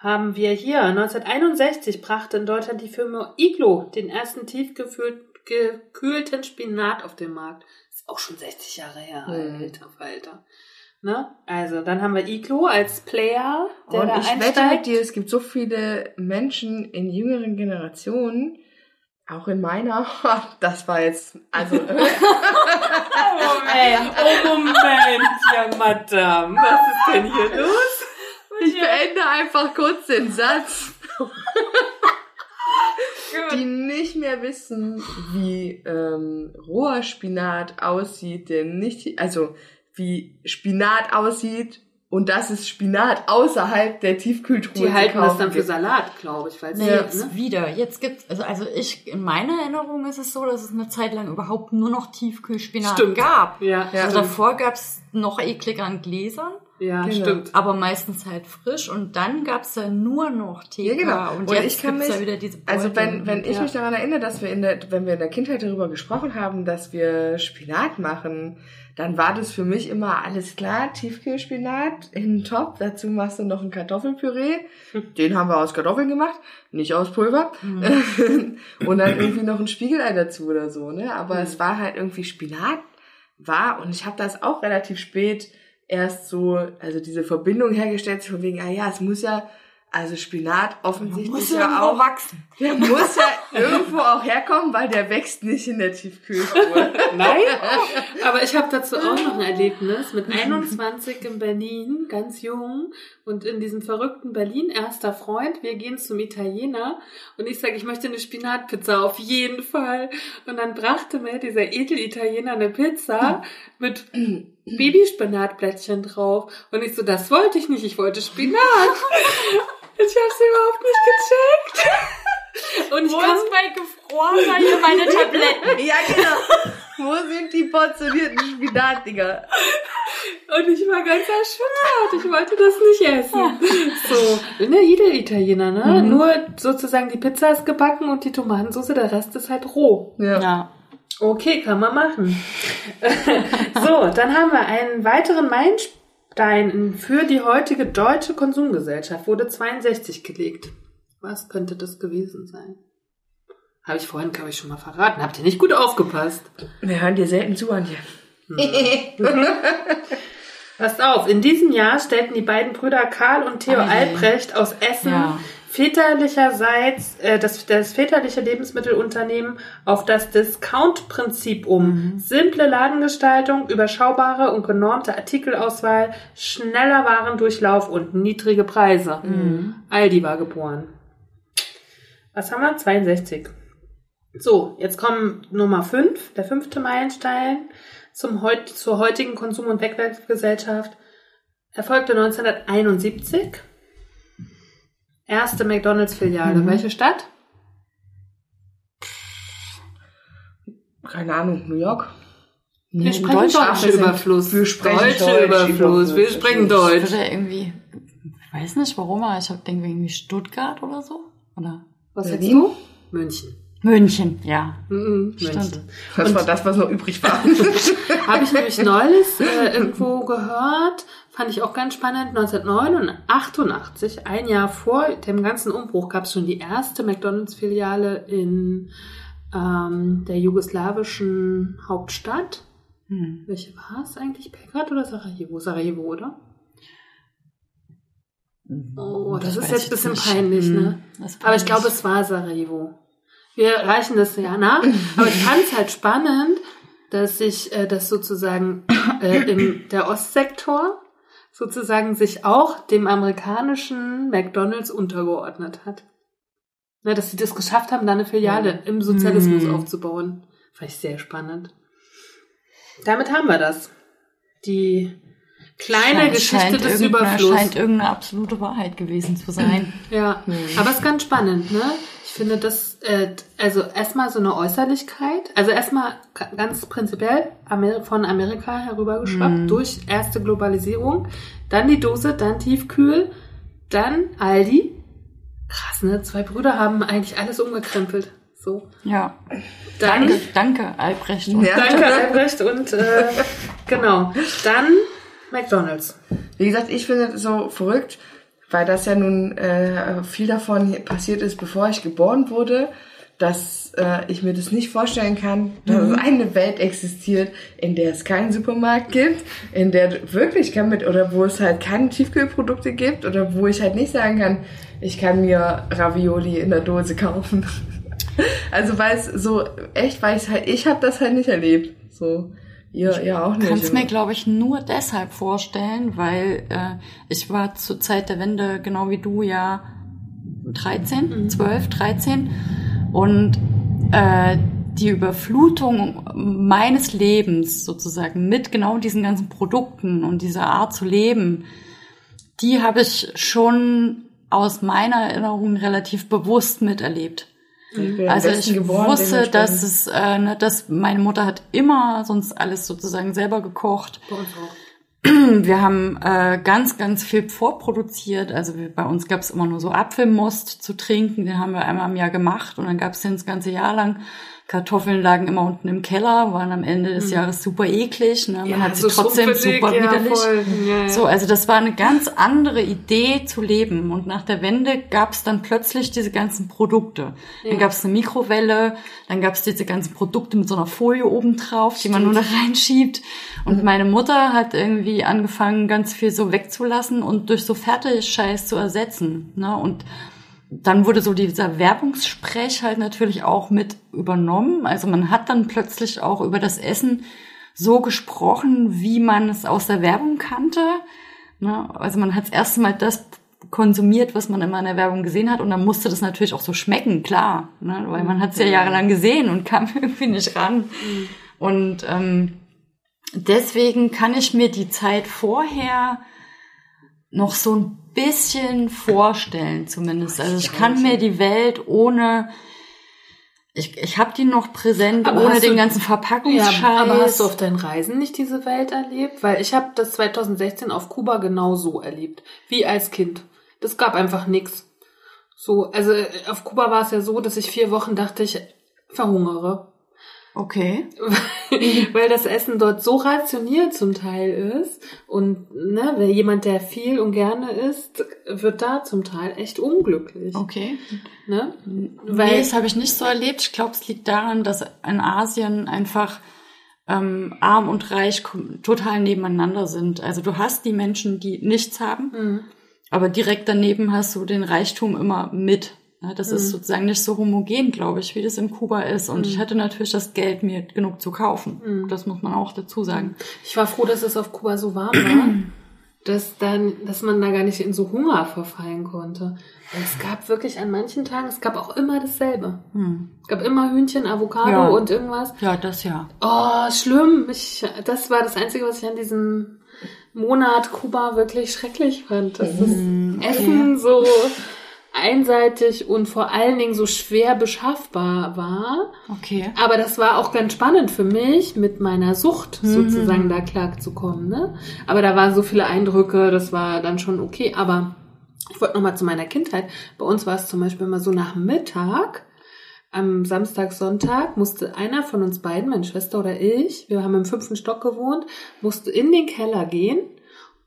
S2: haben wir hier 1961 brachte in Deutschland die Firma Iglo den ersten tiefgekühlten Spinat auf den Markt. Ist auch schon 60 Jahre her,
S1: Hm.
S2: alter Falter. Ne? Also, dann haben wir Iglo als Player, der
S1: Und
S2: da
S1: ich wette
S2: einsteigt.
S1: mit dir, es gibt so viele Menschen in jüngeren Generationen, auch in meiner, [laughs] das war jetzt, also,
S2: Oh Moment, oh Moment, ja Madame, was ist denn hier los?
S1: ich beende einfach kurz den Satz. die nicht mehr wissen, wie ähm, roher Spinat aussieht, der nicht, also wie Spinat aussieht und das ist Spinat außerhalb der Tiefkühltruhe.
S2: Die halten das dann für
S1: gibt.
S2: Salat, glaube ich, weil sie,
S3: Nee, jetzt
S2: ne?
S3: wieder. Jetzt gibt's, also, also ich, in meiner Erinnerung ist es so, dass es eine Zeit lang überhaupt nur noch Tiefkühlspinat
S2: Stimmt.
S3: gab.
S2: Ja,
S1: Ja.
S3: Also davor gab's noch ekliger an Gläsern,
S2: ja
S1: Genau.
S2: stimmt.
S3: aber meistens halt frisch und dann gab's ja nur noch TK.
S1: Ja, genau.
S3: Und,
S1: Und
S3: jetzt
S1: ich kann
S3: gibt's
S1: mich-
S3: ja wieder diese
S1: Also
S3: Beutel.
S1: wenn, wenn ich
S3: ja.
S1: mich daran erinnere, dass wir in der, wenn wir in der Kindheit darüber gesprochen haben, dass wir Spinat machen, dann war das für mich immer alles klar, Tiefkühlspinat in den Topf, dazu machst du noch ein Kartoffelpüree, [laughs] den haben wir aus Kartoffeln gemacht, nicht aus Pulver,
S3: Mhm. [laughs]
S1: und dann irgendwie noch ein Spiegelei dazu oder so, ne, aber
S3: Mhm.
S1: es war halt irgendwie Spinat war und ich habe das auch relativ spät erst so, also diese Verbindung hergestellt, von wegen, ah ja, es muss ja, also Spinat offensichtlich
S3: muss
S1: ja
S3: irgendwo
S1: auch
S3: wachsen.
S1: der muss ja irgendwo auch herkommen, weil der wächst nicht in der Tiefkühltruhe. [laughs]
S2: Nein, aber ich habe dazu auch noch ein Erlebnis mit 21 in Berlin, ganz jung und in diesem verrückten Berlin erster Freund. Wir gehen zum Italiener und ich sage, ich möchte eine Spinatpizza auf jeden Fall. Und dann brachte mir dieser Edel-Italiener eine Pizza mit [clears throat] Babyspinatblättchen drauf und ich so, das wollte ich nicht, ich wollte Spinat. [laughs] Ich hab's überhaupt nicht gecheckt. [laughs] Und ich
S3: Wo
S2: kann
S3: ist mein gefrorener hier meine [laughs] Tabletten?
S1: ja, genau. [laughs] Wo sind die portionierten Spinatdinger?
S2: Und ich war ganz erschüttert. Ich wollte das nicht essen. So, ne, jeder Italiener, ne?
S3: Mhm.
S2: Nur sozusagen die Pizza ist gebacken und die Tomatensauce, der Rest ist halt roh.
S1: Ja.
S3: Ja.
S2: Okay, kann man machen. so, dann haben wir einen weiteren Meilenstein für die heutige deutsche Konsumgesellschaft. Wurde 62 gelegt. Was könnte das gewesen sein? Habe ich vorhin, glaube ich, schon mal verraten. Habt ihr nicht gut aufgepasst?
S1: Wir hören dir selten zu, Antje. [laughs] [laughs]
S2: Passt auf, in diesem Jahr stellten die beiden Brüder Karl und Theo
S3: je.
S2: Albrecht aus Essen
S3: Ja.
S2: väterlicherseits äh, das, das väterliche Lebensmittelunternehmen auf das Discount-Prinzip um.
S3: Mhm.
S2: Simple Ladengestaltung, überschaubare und genormte Artikelauswahl, schneller Warendurchlauf und niedrige Preise.
S3: Mhm.
S2: Aldi war geboren. Was haben wir? 62. So, jetzt kommen Nummer 5, der fünfte Meilenstein zum heut, zur heutigen Konsum- und Wegwerfgesellschaft. Erfolgte 1971. Erste McDonalds-Filiale.
S3: Mhm.
S2: Welche Stadt?
S1: Keine Ahnung, New York.
S2: Wir
S3: in
S2: sprechen
S1: wir sind-
S2: Überfluss.
S1: wir sprechen
S2: deutsche
S1: Deutsch,
S2: Überfluss. Wir
S1: Überfluss.
S2: sprechen
S3: Ich
S2: Deutsch.
S3: würde irgendwie, ich weiß nicht warum, aber ich denke irgendwie Stuttgart oder so. Oder
S2: Was sagst du? München.
S3: München, ja.
S2: Mhm,
S3: Stimmt.
S2: München.
S1: Das
S2: Und-
S1: war das, was noch übrig war. [laughs]
S2: Habe ich nämlich neulich äh, irgendwo gehört, fand ich auch ganz spannend. 1988, ein Jahr vor dem ganzen Umbruch, gab es schon die erste McDonalds-Filiale in ähm, der jugoslawischen Hauptstadt.
S3: Hm.
S2: Welche war es eigentlich? Belgrad oder Sarajevo? Sarajevo, oder? Oh, das, ist
S3: weiß
S2: jetzt ein bisschen
S3: nicht.
S2: peinlich,
S3: Hm,
S2: ne?
S3: das ist
S2: Aber ich glaube, es war Sarajevo. Wir reichen das ja nach. Aber ich fand es halt spannend, dass sich äh, das sozusagen äh, im der Ostsektor sozusagen sich auch dem amerikanischen McDonalds untergeordnet hat. Ne, dass sie das geschafft haben, da eine Filiale im Sozialismus
S3: Mhm.
S2: aufzubauen. Fand ich sehr spannend. Damit haben wir das. Die kleine
S3: Scheint-
S2: Geschichte
S3: scheint
S2: des Überflusses.
S3: Scheint irgendeine absolute Wahrheit gewesen zu sein.
S2: Ja, aber es ist ganz spannend, ne? Ich finde das, also erstmal so eine Äußerlichkeit, also erstmal ga- ganz prinzipiell von Amerika herübergeschwappt
S3: Mhm.
S2: durch erste Globalisierung, dann die Dose, dann Tiefkühl, dann Aldi. Krass, ne? Zwei Brüder haben eigentlich alles umgekrempelt. So.
S3: Ja.
S2: Dann,
S3: Danke, danke, Albrecht. Und
S1: Ja.
S2: danke Albrecht und äh, genau. Dann McDonalds.
S1: Wie gesagt, ich finde das so verrückt, weil das ja nun äh, viel davon passiert ist, bevor ich geboren wurde, dass äh, ich mir das nicht vorstellen kann, dass es eine Welt existiert, in der es keinen Supermarkt gibt, in der wirklich kann mit oder wo es halt keine Tiefkühlprodukte gibt oder wo ich halt nicht sagen kann, ich kann mir Ravioli in der Dose kaufen. [laughs] Also weil es so echt, weil ich halt, ich habe das halt nicht erlebt. So ihr, ihr auch nicht.
S3: kann es mir, glaube ich, nur deshalb vorstellen, weil äh, ich war zur Zeit der Wende, genau wie du, ja 13, 12, 13 und äh, die Überflutung meines Lebens sozusagen mit genau diesen ganzen Produkten und dieser Art zu leben, die habe ich schon aus meiner Erinnerung relativ bewusst miterlebt.
S1: Ich bin im
S3: Also ich
S1: geboren,
S3: wusste, dass es, äh, ne, dass meine Mutter hat immer sonst alles sozusagen selber gekocht.
S2: Bei uns auch. [clears throat]
S3: Wir haben äh, ganz, ganz viel vorproduziert. Also wir, bei uns gab es immer nur so Apfelmost zu trinken. Den haben wir einmal im Jahr gemacht und dann gab es den das ganze Jahr lang. Kartoffeln lagen immer unten im Keller, waren am Ende des Jahres super eklig. Ne? Man hat sie trotzdem
S2: schrumpelig,
S3: super
S2: ja,
S3: widerlich.
S2: Ja, ja.
S3: So, also das war eine ganz andere Idee zu leben. Und nach der Wende gab es dann plötzlich diese ganzen Produkte. Dann
S2: Ja.
S3: gab es eine Mikrowelle, dann gab es diese ganzen Produkte mit so einer Folie oben drauf, die man nur da reinschiebt. Und meine Mutter hat irgendwie angefangen, ganz viel so wegzulassen und durch so Fertigscheiß zu ersetzen. Ne? Und dann wurde so dieser Werbungssprech halt natürlich auch mit übernommen. Also man hat dann plötzlich auch über das Essen so gesprochen, wie man es aus der Werbung kannte. Ne? Also man hat das erste Mal das konsumiert, was man immer in der Werbung gesehen hat und dann musste das natürlich auch so schmecken, klar, ne? weil man hat es ja jahrelang gesehen und kam [laughs] irgendwie nicht ran. Und ähm, deswegen kann ich mir die Zeit vorher noch so ein bisschen vorstellen, zumindest. Also ich kann mir die Welt ohne, ich, ich habe die noch präsent,
S2: Aber
S3: ohne den
S2: du-
S3: ganzen Verpackungsscheiß.
S2: Ja, aber hast du auf deinen Reisen nicht diese Welt erlebt? Weil ich habe das 2016 auf Kuba genau so erlebt, wie als Kind. Das gab einfach nix. So, also äh, auf Kuba war es ja so, dass ich vier Wochen dachte, ich verhungere.
S3: Okay. [laughs]
S2: Weil das Essen dort so rationiert zum Teil ist. Und ne, wenn jemand, der viel und gerne isst, wird da zum Teil echt unglücklich.
S3: Okay.
S2: Ne?
S3: Weil nee, das habe ich nicht so erlebt. Ich glaube, es liegt daran, dass in Asien einfach ähm, arm und reich total nebeneinander sind. Also du hast die Menschen, die nichts haben.
S2: Mhm.
S3: aber direkt daneben hast du den Reichtum immer mit. Ja, das
S2: Mhm.
S3: ist sozusagen nicht so homogen, glaube ich, wie das in Kuba ist. Und
S2: Mhm.
S3: ich hatte natürlich das Geld, mir genug zu kaufen. Das muss man auch dazu sagen.
S2: Ich war froh, dass es auf Kuba so warm war, [clears throat] dass dann, dass man da gar nicht in so Hunger verfallen konnte. Es gab wirklich an manchen Tagen, es gab auch immer dasselbe.
S3: Hm.
S2: Es gab immer Hühnchen, Avocado
S3: Ja.
S2: und irgendwas.
S3: Ja, das ja.
S2: Oh, schlimm. Ich, das war das Einzige, was ich an diesem Monat Kuba wirklich schrecklich fand. Das Essen so einseitig und vor allen Dingen so schwer beschaffbar war.
S3: Okay.
S2: Aber das war auch ganz spannend für mich, mit meiner Sucht sozusagen da klarzukommen. Ne? Aber da waren so viele Eindrücke, das war dann schon okay. Aber ich wollte nochmal zu meiner Kindheit. Bei uns war es zum Beispiel immer so nach Mittag, am Samstag, Sonntag, musste einer von uns beiden, meine Schwester oder ich, wir haben im fünften Stock gewohnt, musste in den Keller gehen,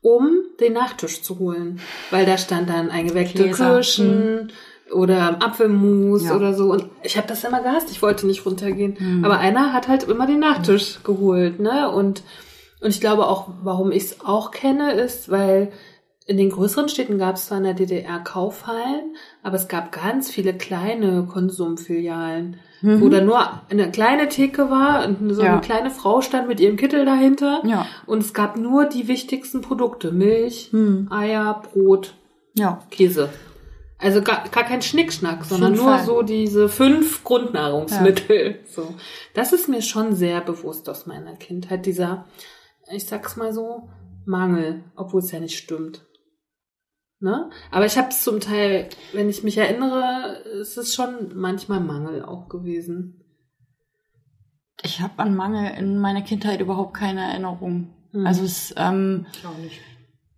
S2: um den Nachtisch zu holen. Weil da stand dann eingeweckte
S3: Gläser.
S2: Kirschen oder Apfelmus
S3: Ja.
S2: oder so. Und ich habe das immer gehasst, ich wollte nicht runtergehen. Aber einer hat halt immer den Nachtisch geholt, ne? Und, und ich glaube auch, warum ich es auch kenne, ist, weil in den größeren Städten gab es zwar in der DDR Kaufhallen, aber es gab ganz viele kleine Konsumfilialen, wo da nur eine kleine Theke war und so
S3: Ja.
S2: eine kleine Frau stand mit ihrem Kittel dahinter.
S3: Ja.
S2: Und es gab nur die wichtigsten Produkte. Milch,
S3: Hm.
S2: Eier, Brot,
S3: Ja.
S2: Käse. Also gar, gar kein Schnickschnack, sondern nur
S3: Fall.
S2: so diese fünf Grundnahrungsmittel. [laughs] So. Das ist mir schon sehr bewusst aus meiner Kindheit, dieser, ich sag's mal so, Mangel, obwohl es ja nicht stimmt. Ne? Aber ich habe es zum Teil, wenn ich mich erinnere, es ist schon manchmal Mangel auch gewesen.
S3: Ich habe an Mangel in meiner Kindheit überhaupt keine Erinnerung.
S2: Hm.
S3: Also es, ähm,
S1: Ich auch nicht.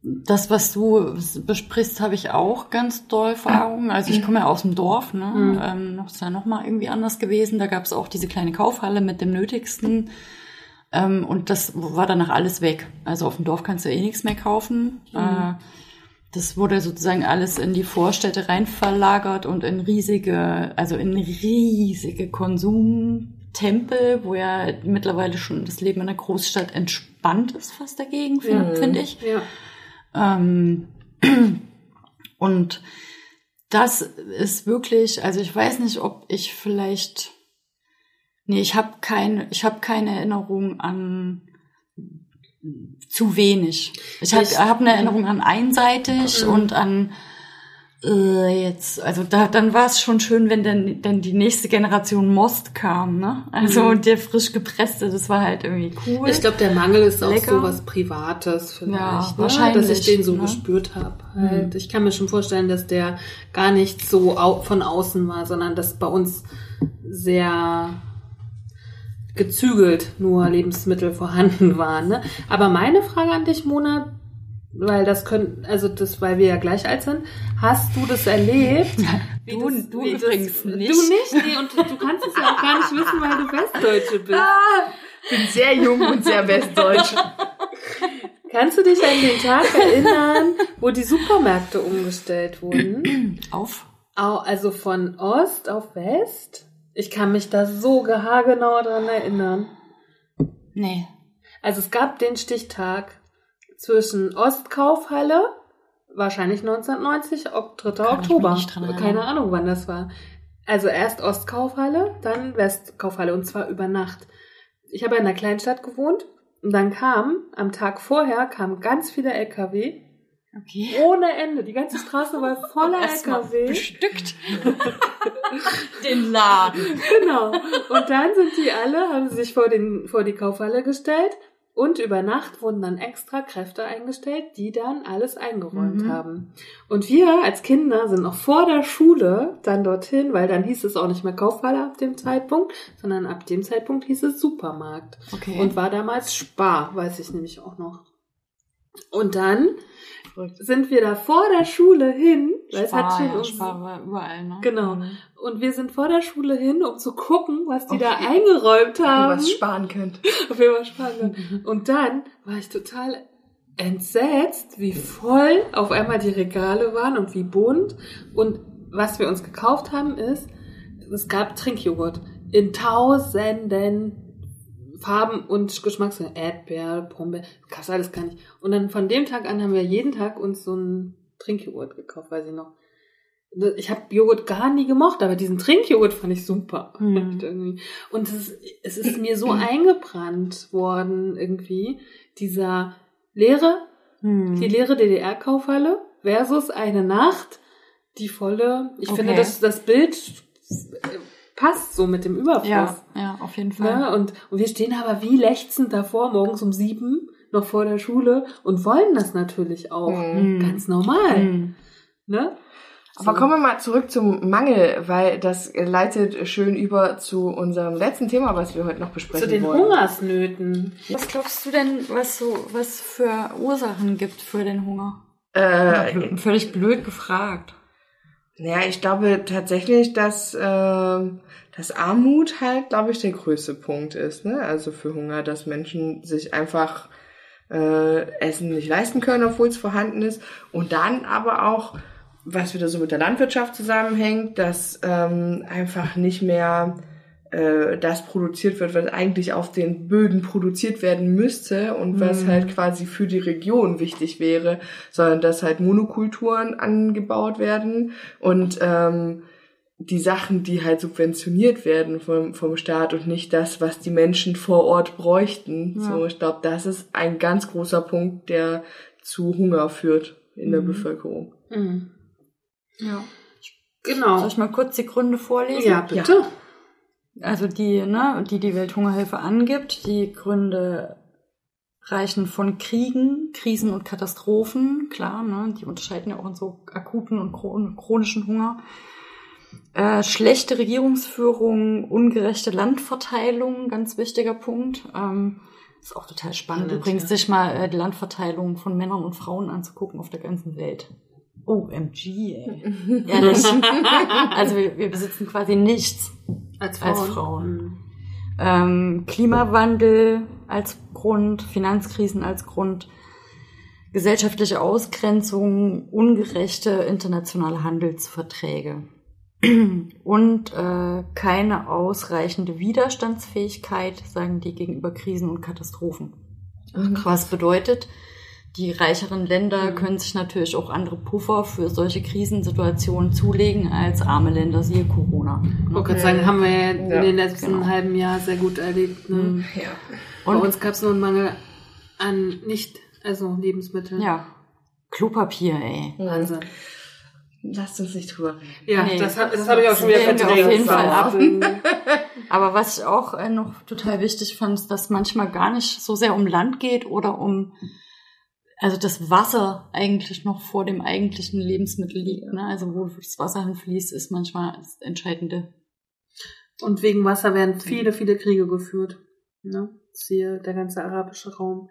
S3: das, was du besprichst, habe ich auch ganz doll vor Augen. Also ich komme ja aus dem Dorf, ne?
S2: Mhm.
S3: Ähm, das ist ja noch mal irgendwie anders gewesen. Da gab es auch diese kleine Kaufhalle mit dem Nötigsten. Ähm, und das war danach alles weg. Also auf dem Dorf kannst du eh nichts mehr kaufen. Äh, das wurde sozusagen alles in die Vorstädte rein verlagert und in riesige, also in riesige Konsumtempel, wo ja mittlerweile schon das Leben in der Großstadt entspannt ist fast dagegen, finde find ich.
S2: Ja.
S3: Ähm, und das ist wirklich, also ich weiß nicht, ob ich vielleicht, nee, ich habe keine, ich habe keine Erinnerung an zu wenig. Ich habe hab eine Erinnerung an einseitig
S2: Mhm.
S3: und an äh, jetzt, also da, dann war es schon schön, wenn dann, dann die nächste Generation Most kam, ne? Also
S2: Mhm.
S3: der frisch gepresste, das war halt irgendwie cool.
S2: Ich glaube, der Mangel ist auch
S3: Lecker.
S2: so was Privates vielleicht,
S3: Ja,
S2: ne?
S3: wahrscheinlich,
S2: dass ich den so
S3: ne?
S2: gespürt habe. Halt. Ich kann mir schon vorstellen, dass der gar nicht so von außen war, sondern dass bei uns sehr gezügelt nur Lebensmittel vorhanden waren. Ne? Aber meine Frage an dich, Mona, weil das können, also das, weil wir ja gleich alt sind, hast du das erlebt? Wie
S3: Du- du
S2: wie
S3: übrigens nicht.
S2: Du nicht, nee, und du kannst es ja auch gar nicht wissen, weil du Westdeutsche bist.
S1: bin sehr jung und sehr westdeutsch.
S2: Kannst du dich an den Tag erinnern, wo die Supermärkte umgestellt wurden?
S3: auf.
S2: Au- Also von Ost auf West? Ich kann mich da so haargenau dran erinnern.
S3: Nee.
S2: Also es gab den Stichtag zwischen Ostkaufhalle, wahrscheinlich 1990, Ok- 3.
S3: Kann
S2: Oktober.
S3: nicht dran erinnern.
S2: Keine Ahnung, wann das war. Also erst Ostkaufhalle, dann Westkaufhalle und zwar über Nacht. Ich habe in einer Kleinstadt gewohnt und dann kam, am Tag vorher, kamen ganz viele LKW
S3: Okay.
S2: ohne Ende. Die ganze Straße war voller LKW.
S3: bestückt. [laughs] Den Laden.
S2: Genau. Und dann sind die alle, haben sie sich vor, den, vor die Kaufhalle gestellt und über Nacht wurden dann extra Kräfte eingestellt, die dann alles eingeräumt
S3: Mhm.
S2: haben. Und wir als Kinder sind noch vor der Schule dann dorthin, weil dann hieß es auch nicht mehr Kaufhalle ab dem Zeitpunkt, sondern ab dem Zeitpunkt hieß es Supermarkt.
S3: Okay.
S2: Und war damals Spar, weiß ich nämlich auch noch. Und dann sind wir da vor der Schule hin, weil es hat
S3: Spar, ja,
S2: uns
S3: Spar war überall, ne?
S2: Genau.
S3: Mhm.
S2: und wir sind vor der Schule hin, um zu gucken, was die da
S1: Okay.
S2: eingeräumt
S1: Wo
S2: haben. [laughs]
S1: was sparen könnt.
S2: Auf jeden Fall spannend. Und dann war ich total entsetzt, wie voll auf einmal die Regale waren und wie bunt. Und was wir uns gekauft haben, ist, es gab Trinkjoghurt in tausenden Farben und Geschmacksrichtungen. Erdbeer, Brombeer, das alles gar nicht. Und dann von dem Tag an haben wir jeden Tag uns so ein Trinkjoghurt gekauft, weiß ich noch. Ich habe Joghurt gar nie gemocht, aber diesen Trinkjoghurt fand ich super. [laughs]
S3: Mhm.
S2: Und es ist, es ist mir so eingebrannt worden, irgendwie, dieser leere,
S3: Hm.
S2: die leere DDR-Kaufhalle versus eine Nacht, die volle. Ich
S3: Okay.
S2: finde, dass das Bild passt so mit dem Überfluss.
S3: Ja, ja, auf jeden Fall.
S2: Ne? Und, und wir stehen aber wie lechzend davor, morgens um sieben, noch vor der Schule und wollen das natürlich auch.
S1: Mhm.
S2: Ganz normal.
S3: Hm.
S2: Ne?
S1: Aber
S2: So.
S1: kommen wir mal zurück zum Mangel, weil das leitet schön über zu unserem letzten Thema, was wir heute noch besprechen
S2: Zu den
S1: wollen.
S2: Hungersnöten.
S3: Was glaubst du denn, was so, was für Ursachen gibt für den Hunger?
S1: Äh,
S3: Völlig blöd gefragt.
S1: Ja, ich glaube tatsächlich, dass, ähm, dass Armut halt, glaube ich, der größte Punkt ist. Ne? Also für Hunger, dass Menschen sich einfach äh, Essen nicht leisten können, obwohl es vorhanden ist. Und dann aber auch, was wieder so mit der Landwirtschaft zusammenhängt, dass ähm, einfach nicht mehr äh, das produziert wird, was eigentlich auf den Böden produziert werden müsste und was
S3: Mhm.
S1: halt quasi für die Region wichtig wäre, sondern dass halt Monokulturen angebaut werden und ähm, die Sachen, die halt subventioniert werden vom, vom Staat und nicht das, was die Menschen vor Ort bräuchten.
S3: Ja.
S1: So, ich glaube, das ist ein ganz großer Punkt, der zu Hunger führt in der
S3: Mhm.
S1: Bevölkerung.
S2: Mhm.
S3: Ja.
S2: Genau.
S3: Soll ich mal kurz die Gründe vorlesen?
S2: Ja, bitte.
S3: Also die, ne, die die Welthungerhilfe angibt, die Gründe reichen von Kriegen, Krisen und Katastrophen, klar, ne, die unterscheiden ja auch in so akuten und chron- chronischen Hunger. Äh, schlechte Regierungsführung, ungerechte Landverteilung, ganz wichtiger Punkt. Ähm, ist auch total spannend, übrigens,
S2: ja.
S3: sich mal äh, die Landverteilung von Männern und Frauen anzugucken auf der ganzen Welt. OMG, ey. [laughs] Ehrlich. also wir, wir besitzen quasi nichts.
S2: Als
S3: Als
S2: Frauen.
S3: Frauen.
S2: Mhm.
S3: Ähm, Klimawandel als Grund, Finanzkrisen als Grund, gesellschaftliche Ausgrenzung, ungerechte internationale Handelsverträge und äh, keine ausreichende Widerstandsfähigkeit, sagen die, gegenüber Krisen und Katastrophen. Was bedeutet, die reicheren Länder
S2: Mhm.
S3: können sich natürlich auch andere Puffer für solche Krisensituationen zulegen als arme Länder, siehe Corona.
S2: Ich wollte gerade sagen, haben wir ja in
S1: Ja,
S2: den letzten
S3: genau.
S2: halben Jahr sehr gut erlebt. Ne?
S3: Mhm.
S1: Ja.
S2: Bei
S3: Und
S2: uns gab es nur einen Mangel an nicht, also Lebensmitteln.
S3: ja, Klopapier, ey.
S2: Wahnsinn.
S1: Lasst uns nicht drüber reden.
S2: Ja,
S3: Nee,
S2: das, hab-
S3: das
S2: das habe ich auch schon wieder
S3: wir auf
S2: verdrängt.
S3: jeden Fall ab. [laughs] Aber was ich auch äh, noch total wichtig fand, ist, dass manchmal gar nicht so sehr um Land geht oder um, also das Wasser eigentlich noch vor dem eigentlichen Lebensmittel liegt. Ne? Also wo das Wasser hinfließt, ist manchmal das Entscheidende.
S2: Und wegen Wasser werden viele, viele Kriege geführt. Ne? Siehe der ganze arabische Raum.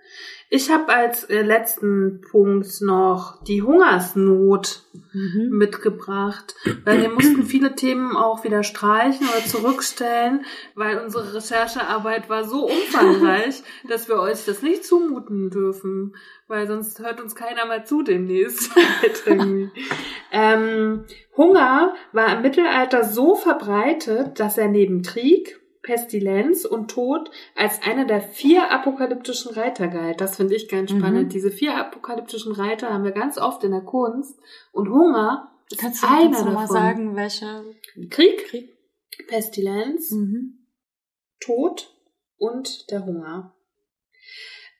S2: Ich habe als äh, letzten Punkt noch die Hungersnot mitgebracht, weil wir mussten [clears throat] viele Themen auch wieder streichen oder zurückstellen, weil unsere Recherchearbeit war so umfangreich, [laughs] dass wir euch das nicht zumuten dürfen, weil sonst hört uns keiner mehr zu demnächst. [laughs] [laughs] Ähm, Hunger war im Mittelalter so verbreitet, dass er neben Krieg, Pestilenz und Tod als einer der vier apokalyptischen Reiter galt. Das finde ich ganz
S3: Mhm.
S2: spannend. Diese vier apokalyptischen Reiter haben wir ganz oft in der Kunst. Und Hunger ist
S3: Kannst du
S2: einer
S3: uns noch
S2: davon.
S3: mal sagen, welche
S2: Krieg,
S3: Krieg?
S2: Pestilenz,
S3: Mhm.
S2: Tod und der Hunger.